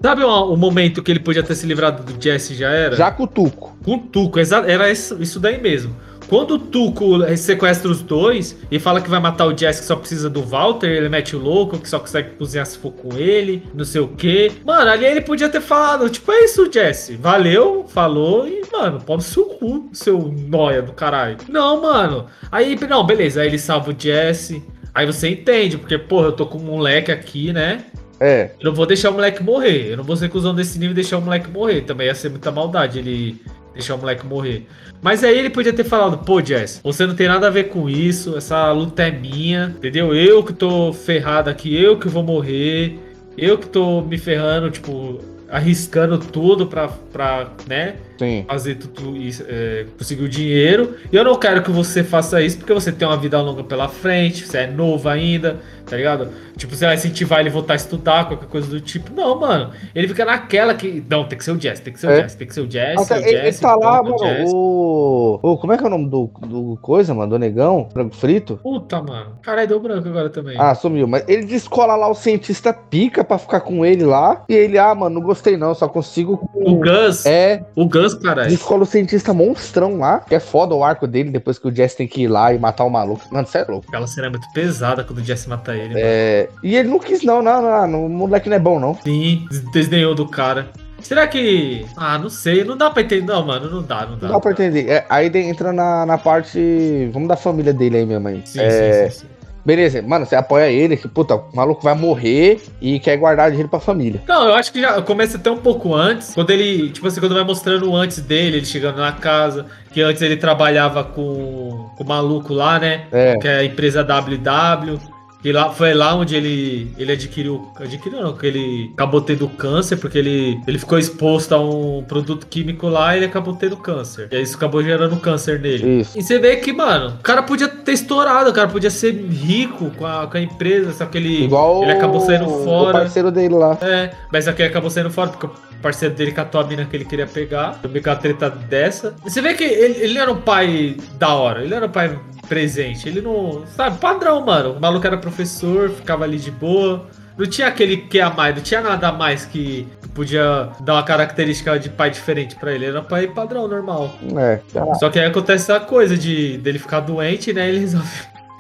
Sabe o, o momento que ele podia ter se livrado do Jesse já era? Já com o Tuco. Com o Tuco, era isso, isso daí mesmo. Quando o Tuco sequestra os dois e fala que vai matar o Jesse que só precisa do Walter, ele mete o louco, que só consegue cozinhar se for com ele, não sei o que. Mano, ali ele podia ter falado, tipo, é isso, Jesse. Valeu, falou e, mano, pode seu cu, seu noia do caralho. Não, mano. Aí, não, beleza, aí ele salva o Jesse. Aí você entende, porque, porra, eu tô com um moleque aqui, né? É. Eu não vou deixar o moleque morrer. Eu não vou ser cuzão desse nível e deixar o moleque morrer. Também ia ser muita maldade ele deixar o moleque morrer. Mas aí ele podia ter falado, pô, Jess, você não tem nada a ver com isso, essa luta é minha, entendeu? Eu que tô ferrado aqui, eu que vou morrer, eu que tô me ferrando, tipo, arriscando tudo pra, pra né, Sim. fazer tudo isso, é, conseguir o dinheiro. E eu não quero que você faça isso porque você tem uma vida longa pela frente, você é novo ainda, tá ligado? Tipo, você vai incentivar ele voltar a estudar, qualquer coisa do tipo. Não, mano. Ele fica naquela que. Não, tem que ser o Jazz, tem que ser o É. Jazz, tem que ser o Jazz. Até ele, ele Jazz, tá lá, mano, o... o. Como é que é o nome do, do coisa, mano? Do negão? Branco frito? Puta, mano. Caralho, deu branco agora também. Ah, sumiu. Mas ele descola lá o cientista pica pra ficar com ele lá. E ele, ah, mano, não gostei não, só consigo com. o Gus. É, O Gus, caralho. descola o cientista monstrão lá. Que é foda o arco dele depois que o Jess tem que ir lá e matar o maluco. Mano, você é louco. Aquela cena é muito pesada quando o Jesse mata ele. mano. É. E ele não quis, não, não, não, não. O moleque não é bom, não. Sim, des- desdenhou do cara. Será que. Ah, não sei. Não dá pra entender. Não, mano, não dá, não dá. Não dá pra entender. É, aí entra na, na parte. Vamos da família dele aí, minha mãe. Sim, É, sim, sim, sim. Beleza, mano, você apoia ele, que puta, o maluco vai morrer e quer guardar dinheiro pra família. Não, eu acho que já começa até um pouco antes. Quando ele, tipo assim, quando vai mostrando o antes dele, ele chegando na casa, que antes ele trabalhava com, com o maluco lá, né? É. Que é a empresa WW. Que lá, foi lá onde ele, ele adquiriu. Adquiriu não, que ele acabou tendo câncer, porque ele, ele ficou exposto a um produto químico lá e ele acabou tendo câncer. E aí isso acabou gerando câncer nele. Isso. E você vê que, mano, o cara podia ter estourado, o cara podia ser rico com a, com a empresa, só que ele, Igual ele acabou saindo fora. O parceiro dele lá. É, mas aqui acabou saindo fora, porque o parceiro dele catou a mina que ele queria pegar. Também com uma treta dessa. E você vê que ele, ele era um pai da hora, ele era um pai presente. Ele não. Sabe, padrão, mano. O maluco era professor, ficava ali de boa. Não tinha aquele que a mais, não tinha nada a mais que, podia dar uma característica de pai diferente pra ele. Era um pai padrão, normal. É. tá. Só que aí acontece a coisa de dele ficar doente, né? Ele (laughs) resolve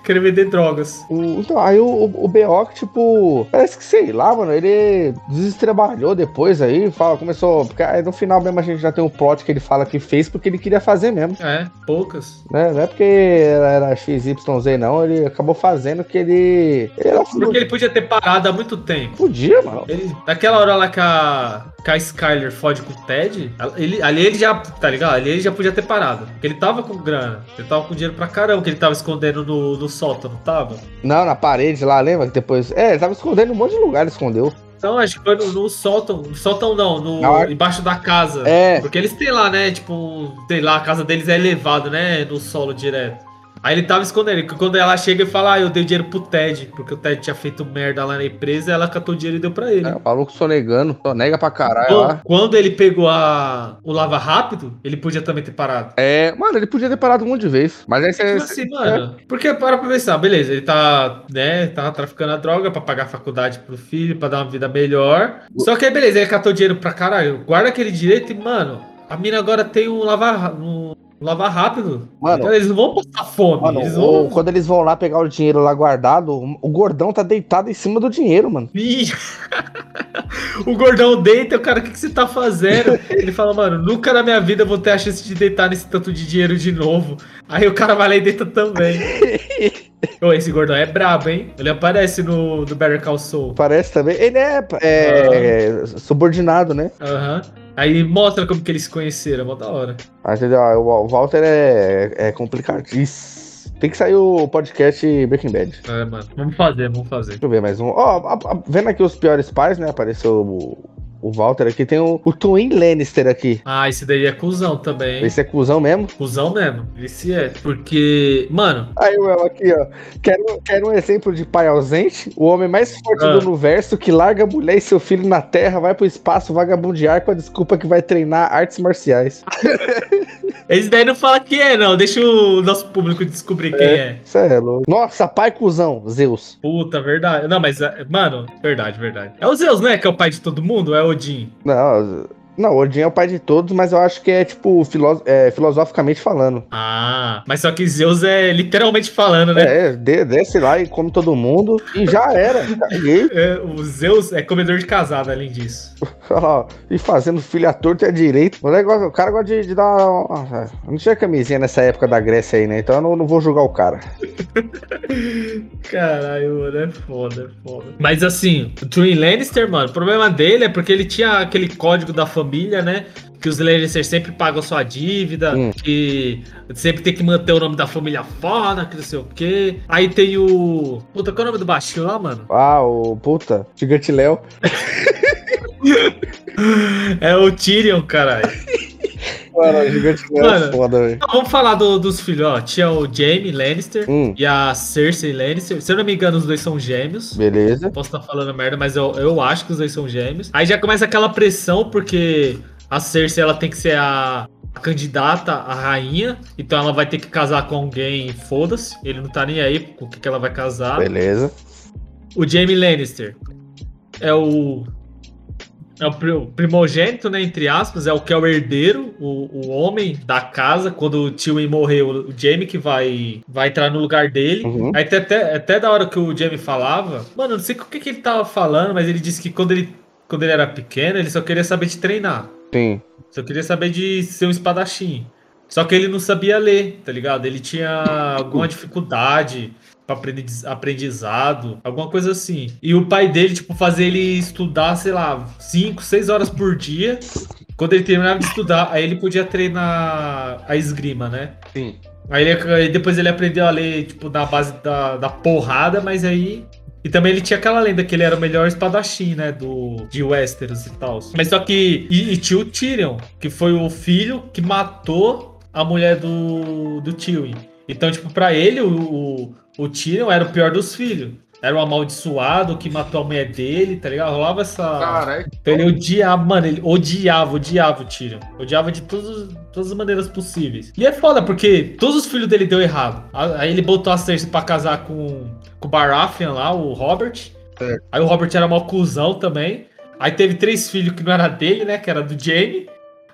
querer vender drogas. O- então, aí o, o, o B.O., tipo, parece que, sei lá, mano, ele destrabalhou depois aí, fala, começou, porque aí no final mesmo a gente já tem um plot que ele fala que fez porque ele queria fazer mesmo, É, poucas. né? Não é porque era, era XYZ não, ele acabou fazendo que ele... Ele era. Porque ele podia ter parado há muito tempo. Podia, mano. Ele, naquela hora lá que a, que a Skyler fode com o Ted, ele, ali ele já, tá ligado? Ali ele já podia ter parado. Porque ele tava com grana. Ele tava com dinheiro pra caramba, que ele tava escondendo no, no sótão, não tava? Não, na parede lá, lembra que depois... É, ele tava escondendo um monte de lugar, ele escondeu. Então acho que foi no, no sótão. No sótão não, no, Na- embaixo da casa. É. Porque eles têm lá, né? Tipo, sei lá, a casa deles é elevado, né? No solo direto. Aí ele tava escondendo. Quando ela chega e fala, ah, eu dei dinheiro pro Ted, porque o Ted tinha feito merda lá na empresa, ela catou o dinheiro e deu pra ele. É, o maluco sonegando, sonega pra caralho Quando, lá. quando ele pegou a, o lava rápido, ele podia também ter parado. É, mano, ele podia ter parado um monte de vez. Mas aí você. Tipo assim, mano, porque para pra pensar, beleza, ele tá, né, tá traficando a droga pra pagar a faculdade pro filho, pra dar uma vida melhor. Só que aí, beleza, ele catou dinheiro pra caralho, guarda aquele direito e, mano, a mina agora tem um lava, um, um lava rápido. Mano, Então eles não vão passar fome, Mano, eles vão... quando eles vão lá pegar o dinheiro lá guardado, o gordão tá deitado em cima do dinheiro, mano. (laughs) O gordão deita, o cara, o que, que você tá fazendo? (laughs) Ele fala, mano, nunca na minha vida eu vou ter a chance de deitar nesse tanto de dinheiro de novo. Aí o cara vai lá e deita também. (laughs) Ô, esse gordão é brabo, hein? Ele aparece no do Better Call Saul. Parece também. Ele é, é, subordinado, né? Aham. Aí mostra como que eles se conheceram, mó da hora. Ah, entendeu? Ah, O Walter é, é complicadíssimo. Tem que sair o podcast Breaking Bad. Deixa É, mano. Vamos fazer, vamos fazer. eu ver mais um. Ó, a- vendo aqui os piores pais, né? Apareceu o, o Walter aqui. Tem o, o Twin Lannister aqui. Ah, esse daí é cuzão também, hein? Esse é cuzão mesmo. Cuzão mesmo. Esse é. Porque, mano, Aí o El aqui, ó. Quero, quero um exemplo de pai ausente. O homem mais forte Ah. do universo que larga a mulher e seu filho na terra, vai pro espaço vagabundear com a desculpa que vai treinar artes marciais. (laughs) esse daí não fala quem é, não. Deixa o nosso público descobrir quem é. Isso é louco. Nossa, pai cuzão, Zeus. Puta, verdade. Não, mas, é, mano, verdade, verdade. É o Zeus, né? Que é o pai de todo mundo? Ou é Odin? Não, não, Odin é o pai de todos, mas eu acho que é, tipo, é, filosoficamente falando. Ah, mas só que Zeus é literalmente falando, né? É, de- desce lá e come todo mundo e já era. Caguei. (laughs) É, o Zeus é comedor de casado, além disso. E fazendo filho à torta e à direita. O, negócio, o cara gosta de, de dar. uma- Não tinha camisinha nessa época da Grécia aí, né? Então eu não, não vou julgar o cara. (laughs) Caralho, mano, é foda, é foda. Mas assim, o Twin Lannister, mano, o problema dele é porque ele tinha aquele código da família, né? Que os Lannister sempre pagam sua dívida, Hum. que sempre tem que manter o nome da família foda, que não sei o quê. Aí tem o. Puta, qual é o nome do baixinho lá, mano? Ah, o puta, Gigante Léo. (laughs) É o Tyrion, caralho. (laughs) Mano, o Gigante é foda, velho. Então, vamos falar do- dos filhos, ó. Tinha o Jaime Lannister Hum, e a Cersei Lannister. Se eu não me engano, os dois são gêmeos. beleza. Posso estar falando merda, mas eu, eu acho que os dois são gêmeos. Aí já começa aquela pressão, porque a Cersei ela tem que ser a, a candidata à rainha. Então ela vai ter que casar com alguém, foda-se. Ele não tá nem aí com o que, que ela vai casar. Beleza. O Jaime Lannister é o. É o pri- o primogênito, né? Entre aspas, é o que é o herdeiro, o, o homem da casa. Quando o Tywin morreu, o Jaime que vai, vai entrar no lugar dele. Uhum. Aí até, até, até da hora que o Jamie falava, mano, eu não sei o que, que ele tava falando, mas ele disse que quando ele, quando ele era pequeno, ele só queria saber de treinar. Sim. Só queria saber de ser um espadachim. Só que ele não sabia ler, tá ligado? Ele tinha alguma dificuldade aprendizado, alguma coisa assim. E o pai dele, tipo, fazia ele estudar, sei lá, 5, 6 horas por dia. Quando ele terminava de estudar, aí ele podia treinar a esgrima, né? Sim. Aí, ele- depois ele aprendeu a ler, tipo, na base da, da porrada, mas aí. E também ele tinha aquela lenda que ele era o melhor espadachim, né? Do, de Westeros e tal. Mas só que. E, e tinha o Tyrion, que foi o filho que matou a mulher do, do Tywin. Então, tipo, pra ele, o, o, o Tyrion era o pior dos filhos. Era um amaldiçoado que matou a mulher dele, tá ligado? Rolava essa. Caralho. Então ele odiava, mano, ele odiava, odiava o Tyrion. Odiava de todos, todas as maneiras possíveis. E é foda, porque todos os filhos dele deu errado. Aí ele botou a Cersei pra casar com, com o Baratheon lá, o Robert. Certo. Aí o Robert era mó cuzão também. Aí teve três filhos que não era dele, né? Que era do Jaime.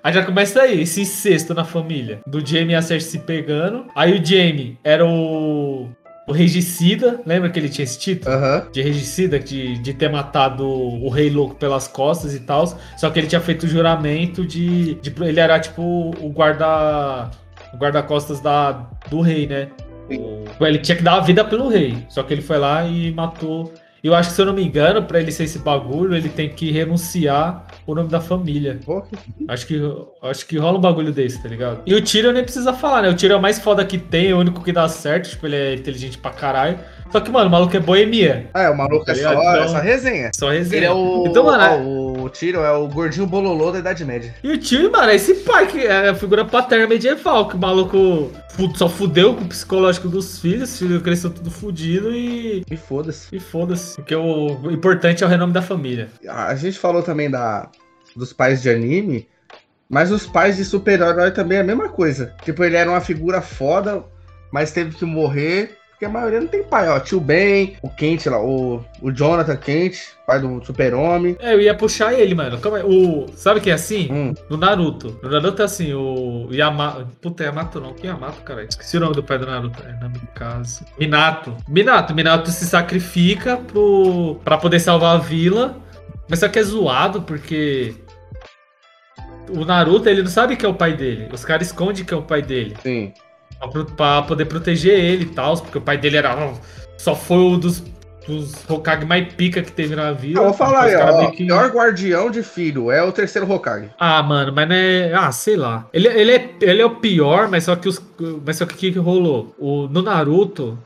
Aí já começa aí, esse incesto na família. Do Jaime e a Cersei se pegando. Aí o Jaime era o... o regicida, lembra que ele tinha esse título? Aham. De regicida, de, de ter matado o rei louco pelas costas e tal. Só que ele tinha feito o juramento de. de ele era tipo o guarda. O guarda-costas da, do rei, né? O- ele tinha que dar a vida pelo rei. Só que ele foi lá e matou. E eu acho que, se eu não me engano, pra ele ser esse bagulho, ele tem que renunciar o nome da família. Pô, que- Acho que, acho que rola um bagulho desse, tá ligado? E o Tyrion nem precisa falar, né? O Tyrion é o mais foda que tem, é o único que dá certo. Tipo, ele é inteligente pra caralho. Só que, mano, o maluco é boemia. É, o maluco é Tá só? Então- essa resenha. Só resenha. Ele é o. Então, mano, ó, o Tyrion é o gordinho bololô da Idade Média. E o Tyrion, mano, é esse pai que é a figura paterna medieval, que o maluco só fudeu com o psicológico dos filhos, os filhos cresceu tudo fudido e. E foda-se. E foda-se. Porque o, o importante é o renome da família. A gente falou também da, dos pais de anime, mas os pais de super-herói também é a mesma coisa. Tipo, ele era uma figura foda, mas teve que morrer. Porque a maioria não tem pai, ó. Tio Ben, o Kent lá, o, o Jonathan Kent, pai do super-homem. É, eu ia puxar ele, mano. Calma aí. O, sabe que é assim? Hum, No Naruto. No Naruto é assim, o Yamato. Puta, Yamato não. Que Yamato, cara? Esqueci o nome do pai do Naruto. É Namikaze. Minato. Minato. Minato se sacrifica pro... pra poder salvar a vila. Mas só que é zoado porque. O Naruto, ele não sabe que é o pai dele. Os caras escondem que é o pai dele. sim. Pra, poder proteger ele e tal. Porque o pai dele era. Só foi um dos, dos Hokage mais pica que teve na vida. Eu vou falar aí, ó. O que- pior guardião de filho é o terceiro Hokage. ah, mano, mas não é. Ah, sei lá. Ele, ele, é, ele é o pior, mas só que os. Mas só que o que, que rolou? O, no Naruto,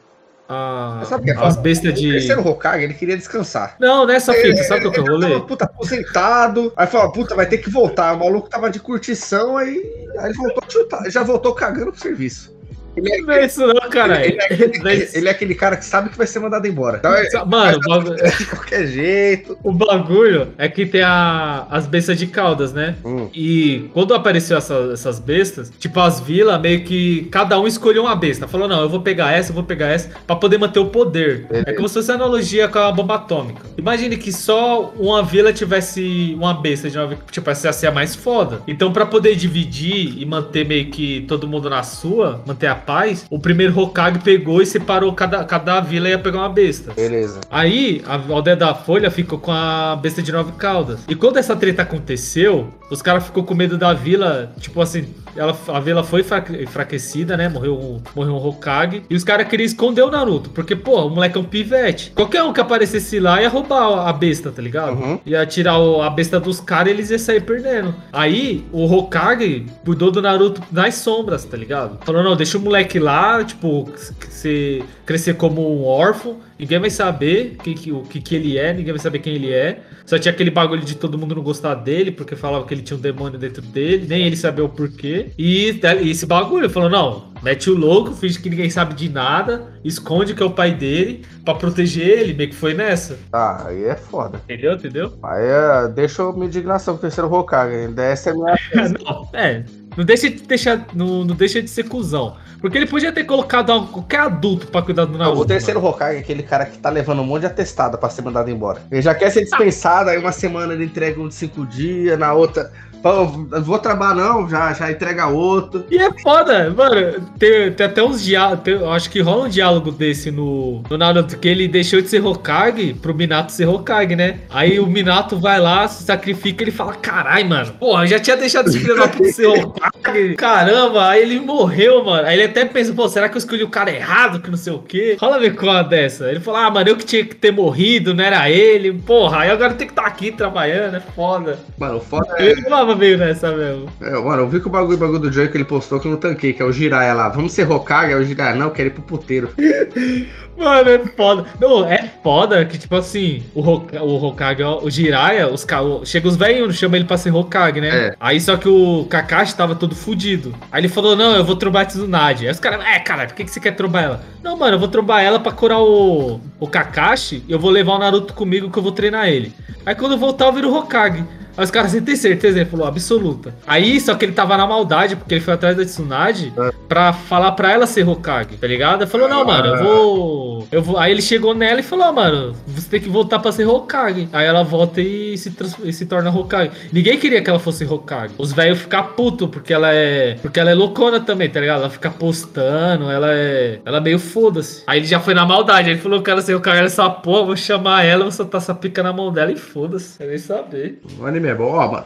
a, Mas sabe o que é as bestas O de. terceiro Hokage, ele queria descansar. Não, não é essa fita, sabe o que eu Ele rolei? tava, puta, aposentado. Aí falou, puta, vai ter que voltar. O maluco tava de curtição, aí, aí ele voltou a chutar. Já voltou cagando pro serviço. Ele é, Não é isso, não, caralho. ele, é, Não é ele, ele é aquele cara que sabe que vai ser mandado embora. Então, é, Mano, de qualquer jeito. o bagulho é que tem a, as bestas de caudas, né? Hum, E quando apareceu essa- essas bestas, tipo, as vilas meio que cada um escolheu uma besta. Falou, não, eu vou pegar essa, eu vou pegar essa, pra poder manter o poder. Beleza. É como se fosse analogia com a bomba atômica. Imagine que só uma vila tivesse uma besta de uma vila, tipo, essa ia ser a mais foda. Então, pra poder dividir e manter meio que todo mundo na sua, manter a paz, o primeiro Hokage pegou e separou cada, cada vila ia pegar uma besta. beleza. Aí, a aldeia da Folha ficou com a besta de nove caudas. E quando essa treta aconteceu, os caras ficou com medo da vila. Tipo assim, ela, a vila foi enfraque- enfraquecida, né? Morreu um, morreu um Hokage. E os caras queriam esconder o Naruto. Porque, pô, o moleque é um pivete. Qualquer um que aparecesse lá ia roubar a besta, tá ligado? Uhum. Ia tirar o- a besta dos caras e eles iam sair perdendo. Aí, o Hokage cuidou do Naruto nas sombras, tá ligado? Falou, não, deixa o moleque lá, tipo, se crescer como um órfão. Ninguém vai saber que, que- o que, que ele é, ninguém vai saber quem ele é. Só tinha aquele bagulho de todo mundo não gostar dele, porque falava que ele tinha um demônio dentro dele, nem ele sabia o porquê. E, e esse bagulho, falou: não, mete o louco, finge que ninguém sabe de nada, esconde que é o pai dele, pra proteger ele, meio que foi nessa. Tá, aí é foda. Entendeu? Entendeu? Aí é, deixa eu minha indignação com o terceiro Hokage. Ainda essa é a minha. (laughs) não, é. Não deixa de deixar. Não, não deixa de ser cuzão. Porque ele podia ter colocado qualquer adulto pra cuidar do Naruto. o terceiro Hokage é aquele cara que tá levando um monte de atestado pra ser mandado embora. Ele já quer ser dispensado, aí uma semana ele entrega um de cinco dias, na outra. Pô, vou trabalhar não, já, já entrega outro. E é foda, mano. Tem, tem até uns diálogos. Eu acho que rola um diálogo desse no, no Naruto, que ele deixou de ser Hokage pro Minato ser Hokage, né? Aí o Minato vai lá, se sacrifica ele fala: Carai, mano, porra, eu já tinha deixado esse filho da puta ser Hokage. (laughs) Caramba, aí ele morreu, mano. Aí ele até pensa: pô, será que eu escolhi o cara errado, que não sei o quê? Rola ver com uma dessa. Ele falou: ah, mano, eu que tinha que ter morrido, não era ele. Porra, aí agora tem que estar aqui trabalhando, é foda. Mano, o foda é. Ele tava meio nessa mesmo. é, Mano, eu vi que o bagulho, bagulho do Joey que ele postou que eu não tanquei, que é o Jiraiya lá. Vamos ser Hokage? Aí o Jiraiya, não, quero ir pro puteiro. (laughs) Mano, é foda. Não, é foda que, tipo assim, o, Hoka- o Hokage, o Jiraiya, os, chega os velhinhos, chamam ele pra ser Hokage, né? É. Aí só que o Kakashi tava todo fudido. Aí ele falou, não, eu vou trombar a Tsunade. Aí os caras, é, cara, por que, que você quer trombar ela? Não, mano, eu vou trombar ela pra curar o, o Kakashi e eu vou levar o Naruto comigo que eu vou treinar ele. Aí quando eu voltar eu viro Hokage. Aí os caras, você tem certeza? Ele falou, absoluta. Aí, só que ele tava na maldade, porque ele foi atrás da Tsunade É. pra falar pra ela ser Hokage, tá ligado? Ele falou, não, mano, eu vou. Eu vou. Aí ele chegou nela e falou, ah, mano, você tem que voltar pra ser Hokage. Aí ela volta e se, trans- e se torna Hokage. Ninguém queria que ela fosse Hokage. Os velhos ficam putos, porque ela é. Porque ela é loucona também, tá ligado? Ela fica postando, ela é. Ela é meio foda-se. Aí ele já foi na maldade. Ele falou, cara, ser Hokage essa porra, vou chamar ela, vou soltar essa pica na mão dela e foda-se. Quer nem saber. O anime é bom, ó, mano.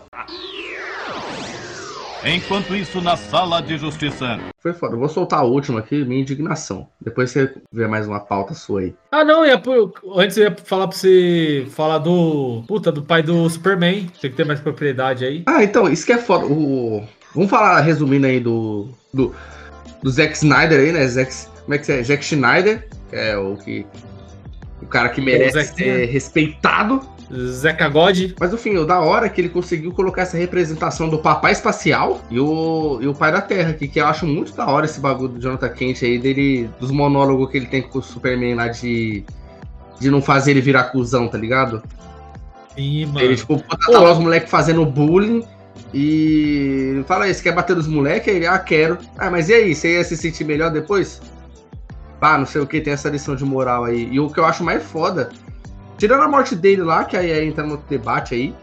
Enquanto isso, na sala de justiça. Foi foda. Eu vou soltar a última aqui, minha indignação. Depois você vê mais uma pauta sua aí. Ah, não, ia por... antes eu ia falar pra você falar do. Puta, do pai do Superman. Tem que ter mais propriedade aí. Ah, então, isso que é foda. O... Vamos falar, resumindo aí, do, do, do Zack Snyder aí, né? Zack, como é que é? Zack Schneider, que é o que. O cara que merece Zack ser respeitado. Zeca God. Mas no fim, o da hora é que ele conseguiu colocar essa representação do papai espacial e o, e o pai da Terra, aqui, que eu acho muito da hora esse bagulho do Jonathan Kent aí, dele, dos monólogos que ele tem com o Superman lá de. De não fazer ele virar cuzão, tá ligado? Sim, mano. Ele, tipo, tá lá os moleques fazendo bullying e fala você quer bater nos moleques? Aí ele, ah, quero. Ah, mas e aí, você ia se sentir melhor depois? Pá, não sei o que, tem essa lição de moral aí. E o que eu acho mais foda, tirando a morte dele lá, que aí, aí entra no debate aí,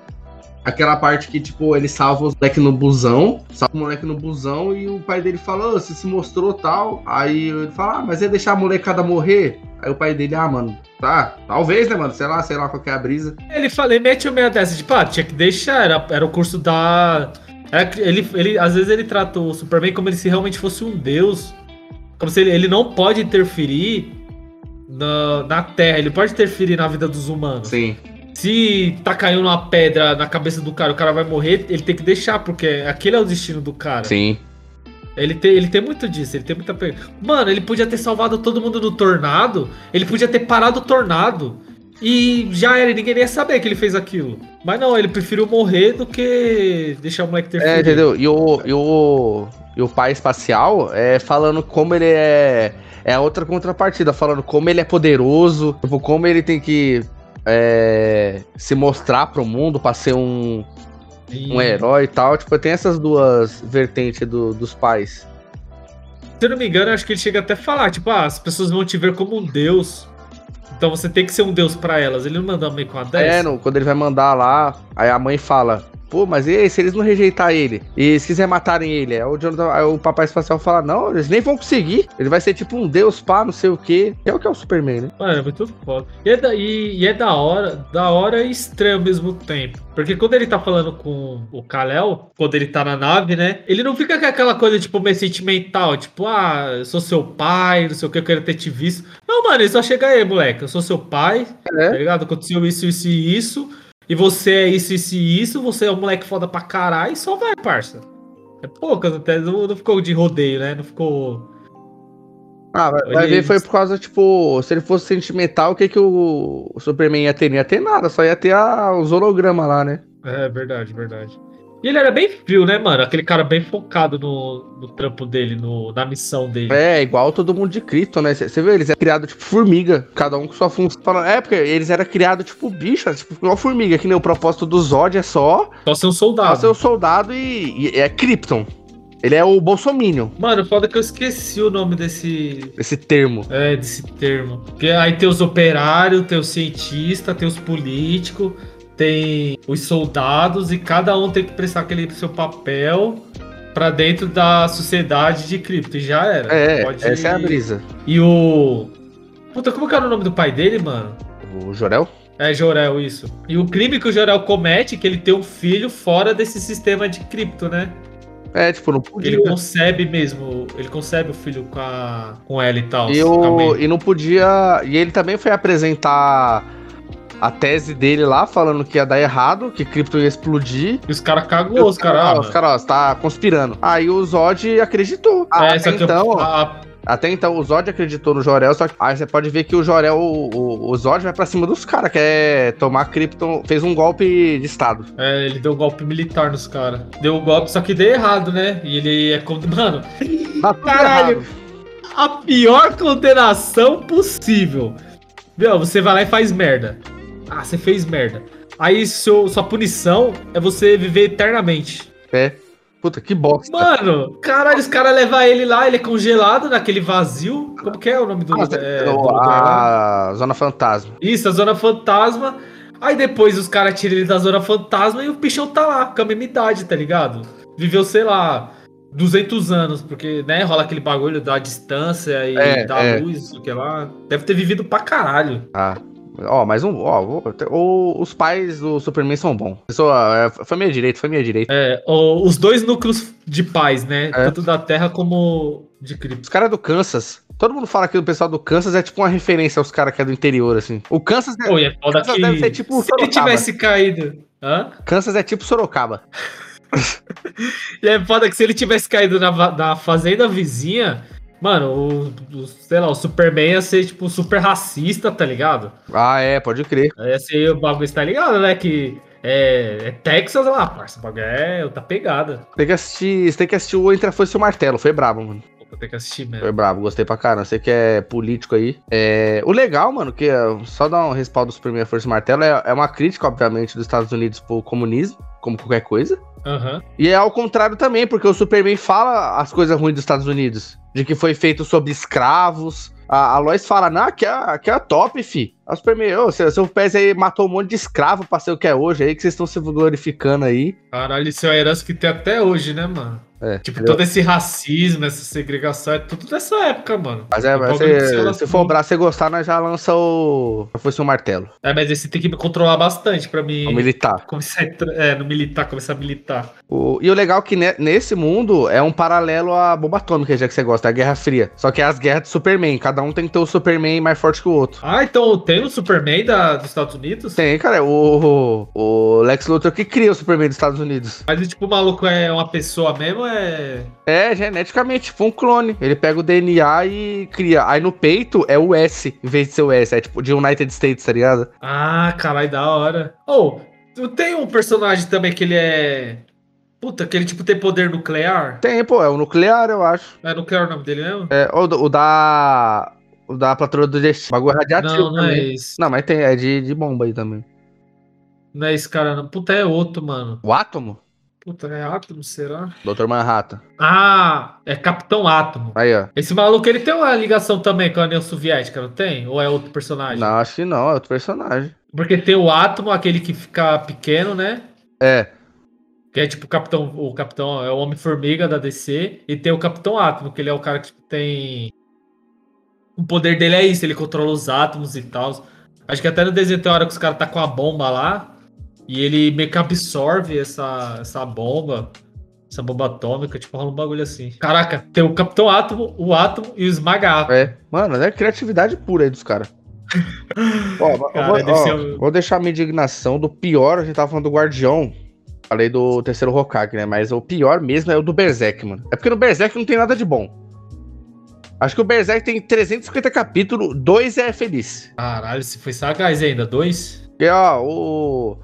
aquela parte que, tipo, ele salva os moleques no busão, salva o moleque no busão e o pai dele fala, "Ô, você se mostrou tal. Aí ele fala, ah, mas ia deixar a molecada morrer? Aí o pai dele, ah, mano, tá, talvez, né, mano? Sei lá, sei lá qual é a brisa. Ele, fala, ele mete o meio dessa, tipo, ah, tinha que deixar, era, era o curso da. era- ele, ele, às vezes ele trata o Superman como se realmente fosse um deus. Como se ele, ele não pode interferir na, na Terra, ele pode interferir na vida dos humanos. Sim. Se tá caindo uma pedra na cabeça do cara, o cara vai morrer, ele tem que deixar, porque aquele é o destino do cara. Sim. Ele tem, ele tem muito disso, ele tem muita. Mano, ele podia ter salvado todo mundo do tornado, ele podia ter parado o tornado. E já era, ninguém ia saber que ele fez aquilo. Mas não, ele preferiu morrer do que deixar o moleque ter É, entendeu? E o, e o, e o pai espacial é falando como ele é. É a outra contrapartida, falando como ele é poderoso, tipo, como ele tem que é, se mostrar pro mundo pra ser um, um herói e tal. Tipo, tem essas duas vertentes do- dos pais. Se eu não me engano, acho que ele chega até a falar, tipo, ah, as pessoas vão te ver como um deus. Então você tem que ser um deus pra elas. Ele não manda meio com a 10. É, no- quando ele vai mandar lá, aí a mãe fala. Pô, mas e aí, se eles não rejeitar ele? E se quiser matarem ele? Aí o, Jonathan, aí o papai espacial fala, não, eles nem vão conseguir. Ele vai ser tipo um deus, pá, não sei o quê. Que é o que é o Superman, né? Mano, é muito foda. E é, da, e, e é da hora, da hora e estranho ao mesmo tempo. Porque quando ele tá falando com o Kal-El, quando ele tá na nave, né? Ele não fica com aquela coisa, tipo, meio sentimental, tipo, ah, eu sou seu pai, não sei o que, eu quero ter te visto. Não, mano, ele só chega aí, moleque, eu sou seu pai, É. tá ligado? Aconteceu isso, isso e isso, e você é isso, isso e isso, você é um moleque foda pra caralho, e só vai, parça. É poucas até, não, não ficou de rodeio, né? Não ficou... Ah, vai, vai ver foi por causa, tipo, se ele fosse sentimental, o que que o, o Superman ia ter? Não ia ter nada, só ia ter a, os hologramas lá, né? É verdade, verdade. E ele era bem frio, né, mano? Aquele cara bem focado no, no trampo dele, no, na missão dele. É, igual todo mundo de Krypton, né? Você vê, eles eram criados tipo formiga, cada um com sua função. É, porque eles eram criados tipo bicho, tipo igual formiga, que nem o propósito do Zod é só Só ser um só soldado. ser o soldado e, e é Krypton. Ele é o Bolsominion, Mano, foda que eu esqueci o nome desse. esse termo. É, desse termo. Porque aí tem os operários, tem os cientistas, tem os políticos, tem os soldados, e cada um tem que prestar aquele seu papel pra dentro da sociedade de cripto. E já era. É, Pode- essa é a brisa. E o. Puta, como que era o nome do pai dele, mano? O Jorel? É, Jorel, isso. E o crime que o Jorel comete é que ele tem um filho fora desse sistema de cripto, né? É, tipo, não podia. Ele concebe mesmo, ele concebe o filho com, a, com ela e tal. E, o, e não podia. E ele também foi apresentar a tese dele lá, falando que ia dar errado, que Krypton ia explodir. E os caras cagou, os caras. Ah, ah, os caras, tá conspirando. Aí o Zod acreditou. Ah, é, até então, a- até então o Zod acreditou no Jorel, só que aí você pode ver que o Jorel, o, o, o Zod vai pra cima dos caras, quer tomar Krypton, fez um golpe de estado. é, ele deu golpe militar nos caras. Deu o golpe, só que deu errado, né? E ele é. con- Mano, Tá Caralho. errado. a pior condenação possível. Meu, você vai lá e faz merda. Ah, você fez merda. Aí seu, sua punição é você viver eternamente. É. Puta, que bosta. Mano, caralho, os caras levam ele lá, ele é congelado naquele vazio. Como que é o nome do, Ah, é, o- do lá? a Zona Fantasma. Isso, a Zona Fantasma. Aí depois os caras tiram ele da Zona Fantasma e o bichão tá lá, com a mesma idade, tá ligado? Viveu, sei lá, 200 anos, porque, né, rola aquele bagulho da distância e É, da é. luz, o que lá. Deve ter vivido pra caralho. Ah. Ó, mais um. Ó, os pais do Superman são bons. Pessoa, é, foi minha direita, foi minha direita. É, os dois núcleos de paz, né? É. Tanto da Terra como de Krypton. Os caras do Kansas. Todo mundo fala que o pessoal do Kansas é tipo uma referência aos caras que é do interior, assim. O Kansas é, Pô, e é foda Kansas que deve ser tipo se ele tivesse caído... Hã? Kansas é tipo Sorocaba. (laughs) E é foda que se ele tivesse caído na, na fazenda vizinha, mano, o, o- sei lá, o Superman ia ser, tipo, super racista, tá ligado? Ah, é, pode crer. Ia ser o bagulho, tá ligado, né? Que é, é Texas lá, parça. O bagulho é outra pegada. Tem que assistir. Você tem que assistir o Entre a Foice e o Martelo. Foi brabo, mano. Vou ter que assistir mesmo. Foi brabo, gostei pra caramba. Você que é político aí. É... O legal, mano, que é, só dar um respaldo do Superman Força Martelo é, é uma crítica, obviamente, dos Estados Unidos pro comunismo, como qualquer coisa. Aham. E é ao contrário também, porque o Superman fala as coisas ruins dos Estados Unidos. De que foi feito sobre escravos. A, a Lois fala, não, aqui é, aqui é top, fi. A Superman, ô, seu, seu pés aí matou um monte de escravo pra ser o que é hoje aí, que vocês estão se glorificando aí. Caralho, isso é uma herança que tem até hoje, né, mano? É, Tipo, entendeu? todo esse racismo, essa segregação, é tudo dessa época, mano. Mas é, mas se, se for braço você gostar, nós já lança o. Já fosse um martelo. É, mas esse tem que me controlar bastante pra mim O militar. começar a é, no militar, começar a militar. O- e o legal é que ne- nesse mundo é um paralelo à bomba atômica, já que você gosta, é a Guerra Fria. Só que é as guerras de Superman. Cada um tem que ter o Superman mais forte que o outro. Ah, então tem o Superman da, dos Estados Unidos? Tem, cara, é o, o Lex Luthor que cria o Superman dos Estados Unidos. Mas tipo, o maluco é uma pessoa mesmo, é. É, geneticamente, tipo um clone. Ele pega o DNA e cria. Aí no peito é o S, em vez de ser o S. É tipo de United States, tá ligado? Ah, caralho, da hora. Ou, oh, tem um personagem também que ele é. Puta, que ele tipo tem poder nuclear. Tem, pô, é o nuclear, eu acho. É nuclear o nome dele mesmo? É, o, o da. O da Patrulha do Destino. Bagulho radioativo Não, não é também. esse. Não, mas tem, é de, de bomba aí também. Não é esse cara, não. Puta, é outro, mano. O Átomo? Puta, é Átomo, será? Dr. Manhattan. Ah, é Capitão Átomo. Aí, ó. Esse maluco, ele tem uma ligação também com a União Soviética, não tem? Ou é outro personagem? Não, acho que não, é outro personagem. Porque tem o Átomo, aquele que fica pequeno, né? É, Que é tipo o Capitão, o Capitão é o Homem-Formiga da DC, e tem o Capitão Átomo, que ele é o cara que tipo, tem. O poder dele é isso, ele controla os átomos e tal. Acho que até no desenho tem hora que os caras tá com a bomba lá, e ele meio que absorve essa, essa bomba, essa bomba atômica, tipo, rola um bagulho assim. Caraca, tem o Capitão Átomo, o Átomo e o Esmaga Átomo. é. Mano, é criatividade pura aí dos caras. (laughs) Ó, Cara, vou, ó, um- vou deixar minha indignação do pior, a gente tava falando do Guardião. Falei do terceiro Hokage, né? Mas o pior mesmo é o do Berserk, mano. É porque no Berserk não tem nada de bom. Acho que o Berserk tem 350 capítulos, dois é feliz. Caralho, se foi sagaz ainda, dois? E ó, o.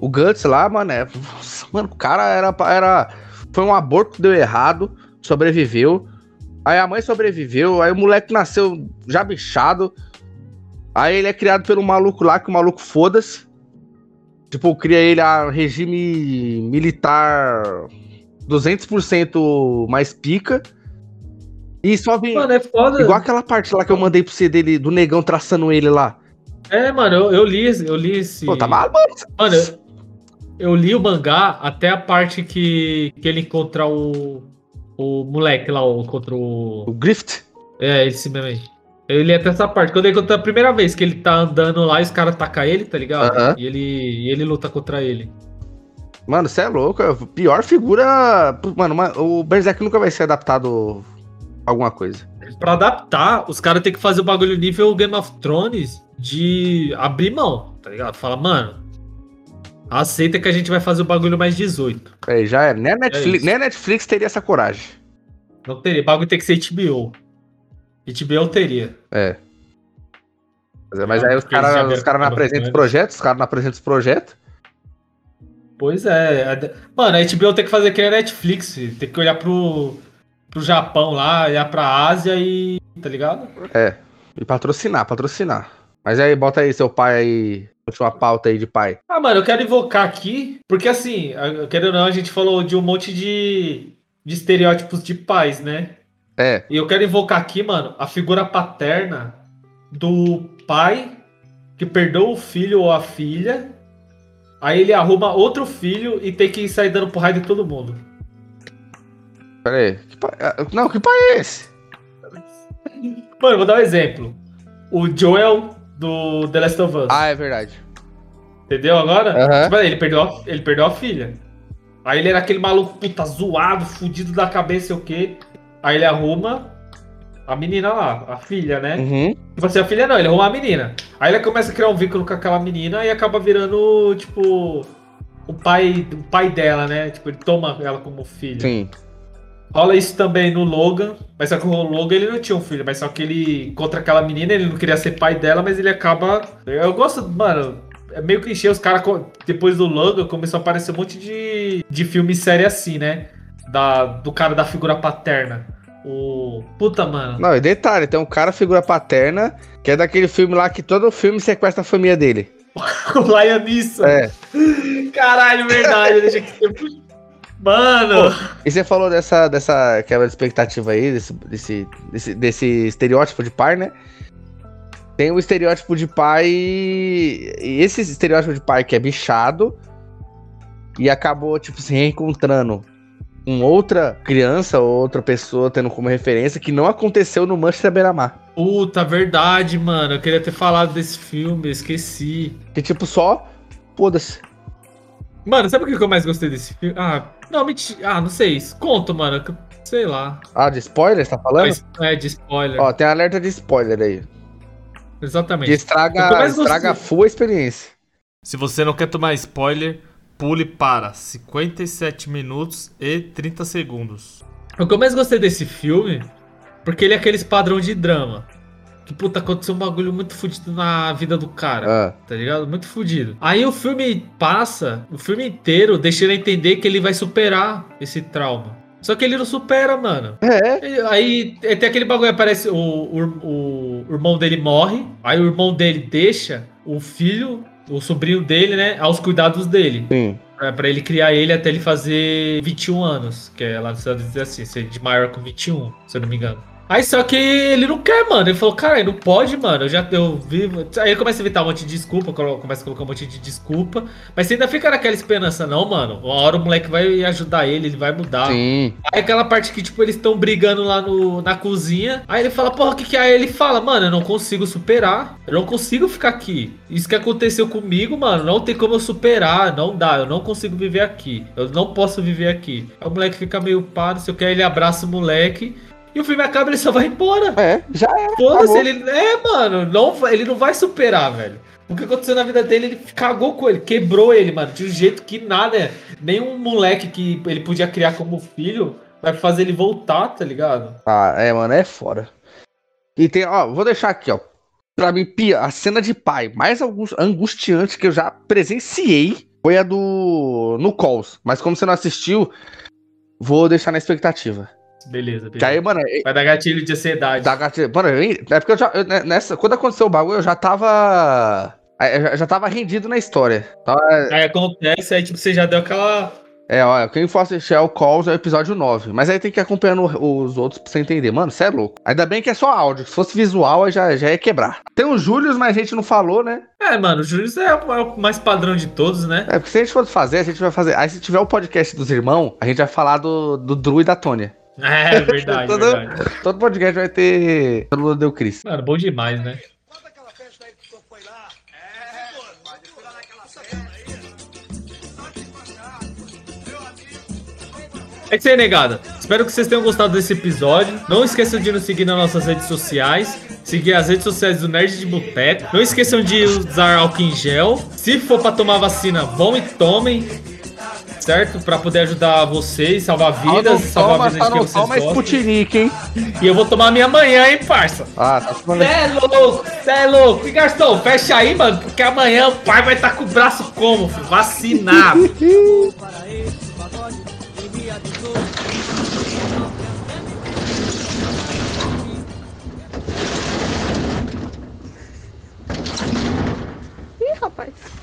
O Guts lá, mano, é. Nossa, mano, o cara era, era. Foi um aborto que deu errado, sobreviveu. Aí a mãe sobreviveu, aí o moleque nasceu já bichado. Aí ele é criado pelo maluco lá, que o maluco foda-se. Tipo, cria ele a regime militar 200% mais pica. E só vem. Mano, é foda. Igual aquela parte lá que eu mandei pro você dele, do negão traçando ele lá. É, mano, eu, eu li, eu li esse. Pô, tá maluco? Mano, eu, eu li o mangá até a parte que, que ele encontra o. O moleque lá, o, contra o. O Grift? É, esse mesmo aí. Eu li até essa parte. Quando ele encontra a primeira vez que ele tá andando lá e os caras tacam ele, tá ligado? Aham. E, ele, e ele luta contra ele. Mano, você é louco. é Pior figura. Mano, o Berserk nunca vai ser adaptado a alguma coisa. Pra adaptar, os caras têm que fazer o bagulho nível Game of Thrones de abrir mão, tá ligado? Fala, mano, aceita que a gente vai fazer o bagulho mais 18. Aí já era. Nem a Netflix, isso. nem a Netflix teria essa coragem. Não teria. O bagulho tem que ser HBO. HBO teria. É. Mas, mas aí os caras viram os cara não apresentam os projetos, os caras não apresentam os projetos. Pois é. Mano, a HBO tem que fazer que nem a Netflix. Tem que olhar pro, pro Japão lá, olhar pra Ásia e. Tá ligado? É. E patrocinar, patrocinar. Mas aí, bota aí seu pai aí. Última pauta aí de pai. Ah, mano, eu quero invocar aqui, porque assim, querendo ou não, a gente falou de um monte de, de estereótipos de pais, né? É. E eu quero invocar aqui, mano, a figura paterna do pai que perdoa o filho ou a filha. Aí ele arruma outro filho e tem que sair dando porrada em todo mundo. Pera aí. Que pai... ah, Não, que pai é esse? Mano, eu vou dar um exemplo. O Joel do The Last of Us. Ah, é verdade. Entendeu agora? Tipo, ele, perdeu a, ele perdeu a filha. Aí ele era aquele maluco puta zoado, fudido da cabeça, o quê. Aí ele arruma a menina lá, a filha, né? Uhum. Tipo assim, a filha não, ele arruma a menina. Aí ele começa a criar um vínculo com aquela menina e acaba virando, tipo, o pai, o pai dela, né? Tipo, ele toma ela como filho. Sim. Rola isso também no Logan, mas só que o Logan ele não tinha um filho, mas só que ele contra aquela menina, ele não queria ser pai dela, mas ele acaba. Eu gosto, mano, é meio clichê, os caras depois do Logan começou a aparecer um monte de, de filme e série assim, né? Da, do cara da figura paterna. O. Puta, mano. Não, e detalhe, tem um cara, figura paterna, que é daquele filme lá que todo filme sequestra a família dele. (laughs) O Neeson. É. Caralho, verdade, deixa que Mano! E você falou dessa, dessa quebra de expectativa aí, desse, desse, desse, desse estereótipo de pai, né? Tem o estereótipo de pai. E esse estereótipo de pai que é bichado e acabou, tipo, se reencontrando com outra criança ou outra pessoa tendo como referência que não aconteceu no Manchester Beira-Mar. Puta, verdade, mano. Eu queria ter falado desse filme, esqueci. Que, tipo, só. Foda-se. Mano, sabe o que eu mais gostei desse filme? Ah, não, mentira. Ah, não sei. Conta, mano. que- Sei lá. Ah, de spoiler, você tá falando? É, de spoiler. Ó, tem alerta de spoiler aí. Que Exatamente. estraga, mais estraga gostei. full a experiência. Se você não quer tomar spoiler, pule para 57 minutos e 30 segundos. O que eu mais gostei desse filme, porque ele é aqueles padrão de drama. Que, puta, aconteceu um bagulho muito fudido na vida do cara. Ah, Tá ligado? Muito fudido. Aí o filme passa, o filme inteiro deixa ele entender que ele vai superar esse trauma. Só que ele não supera, mano. é. Aí é, tem aquele bagulho, aparece o, o, o- irmão dele morre, aí o irmão dele deixa o filho, o sobrinho dele, né, aos cuidados dele. Sim. Pra, pra ele criar ele até ele fazer 21 anos, que é lá nos Estados Unidos é assim, ser de maior com 21, se eu não me engano. Aí só que ele não quer, mano. Ele falou, cara, não pode, mano. Eu já eu vivo. Aí ele começa a inventar um monte de desculpa, começa a colocar um monte de desculpa. Mas você ainda fica naquela esperança, não, mano. Uma hora o moleque vai ajudar ele, ele vai mudar. Sim. Aí aquela parte que, tipo, eles estão brigando lá no, na cozinha. Aí ele fala, porra, o que que é? Aí ele fala, mano, eu não consigo superar. Eu não consigo ficar aqui. Isso que aconteceu comigo, mano, não tem como eu superar. Não dá, eu não consigo viver aqui. Eu não posso viver aqui. Aí o moleque fica meio pá, não sei o que. Aí ele abraça o moleque. E o filme acaba e ele só vai embora. É, já era. Foda-se, ele. É, mano, não, ele não vai superar, velho. O que aconteceu na vida dele, ele cagou com ele, quebrou ele, mano, de um jeito que nada. Nenhum moleque que ele podia criar como filho vai fazer ele voltar, tá ligado? Ah, é, mano, é fora. E tem, ó, vou deixar aqui, ó. Pra mim, pia- a cena de pai mais angus- angustiante que eu já presenciei foi a do. no Calls. Mas como você não assistiu, vou deixar na expectativa. Beleza, Que aí, beleza. mano, é- Vai dar gatilho de ansiedade. dá gatilho. Mano, eu- é porque eu já. eu- né, nessa, quando aconteceu o bagulho, eu já tava. eu já- tava rendido na história. Tava- Aí acontece, aí tipo, você já deu aquela. É, olha, quem for assistir ao Calls é o episódio 9. Mas aí tem que ir acompanhando os outros pra você entender. Mano, você é louco. Ainda bem que é só áudio. Se fosse visual, aí já, já ia quebrar. Tem o Július, mas a gente não falou, né? É, mano, o Júlio é, o- é o mais padrão de todos, né? É, porque se a gente for fazer, a gente vai fazer. Aí se tiver o podcast dos irmãos, a gente vai falar do, do Drew e da Tônia. É, (laughs) verdade, Todo- verdade. Todo podcast vai ter. Todo mundo deu Cris. Mano, bom demais, né? É isso aí, negada. Espero que vocês tenham gostado desse episódio. Não esqueçam de nos seguir nas nossas redes sociais. Seguir as redes sociais do Nerd de Boteco. Não esqueçam de usar álcool em gel. Se for pra tomar vacina, vão e tomem. Certo? Pra poder ajudar vocês, salvar vidas, salvar toma, vidas tá de quem não vocês gostam. Sputnik, hein? E eu vou tomar minha manhã, hein, parça? Ah, tá tomando. Cê é louco, cê é louco. E Gastão, fecha aí, mano, porque amanhã o pai vai estar com o braço como, filho? Vacinado. rapaz.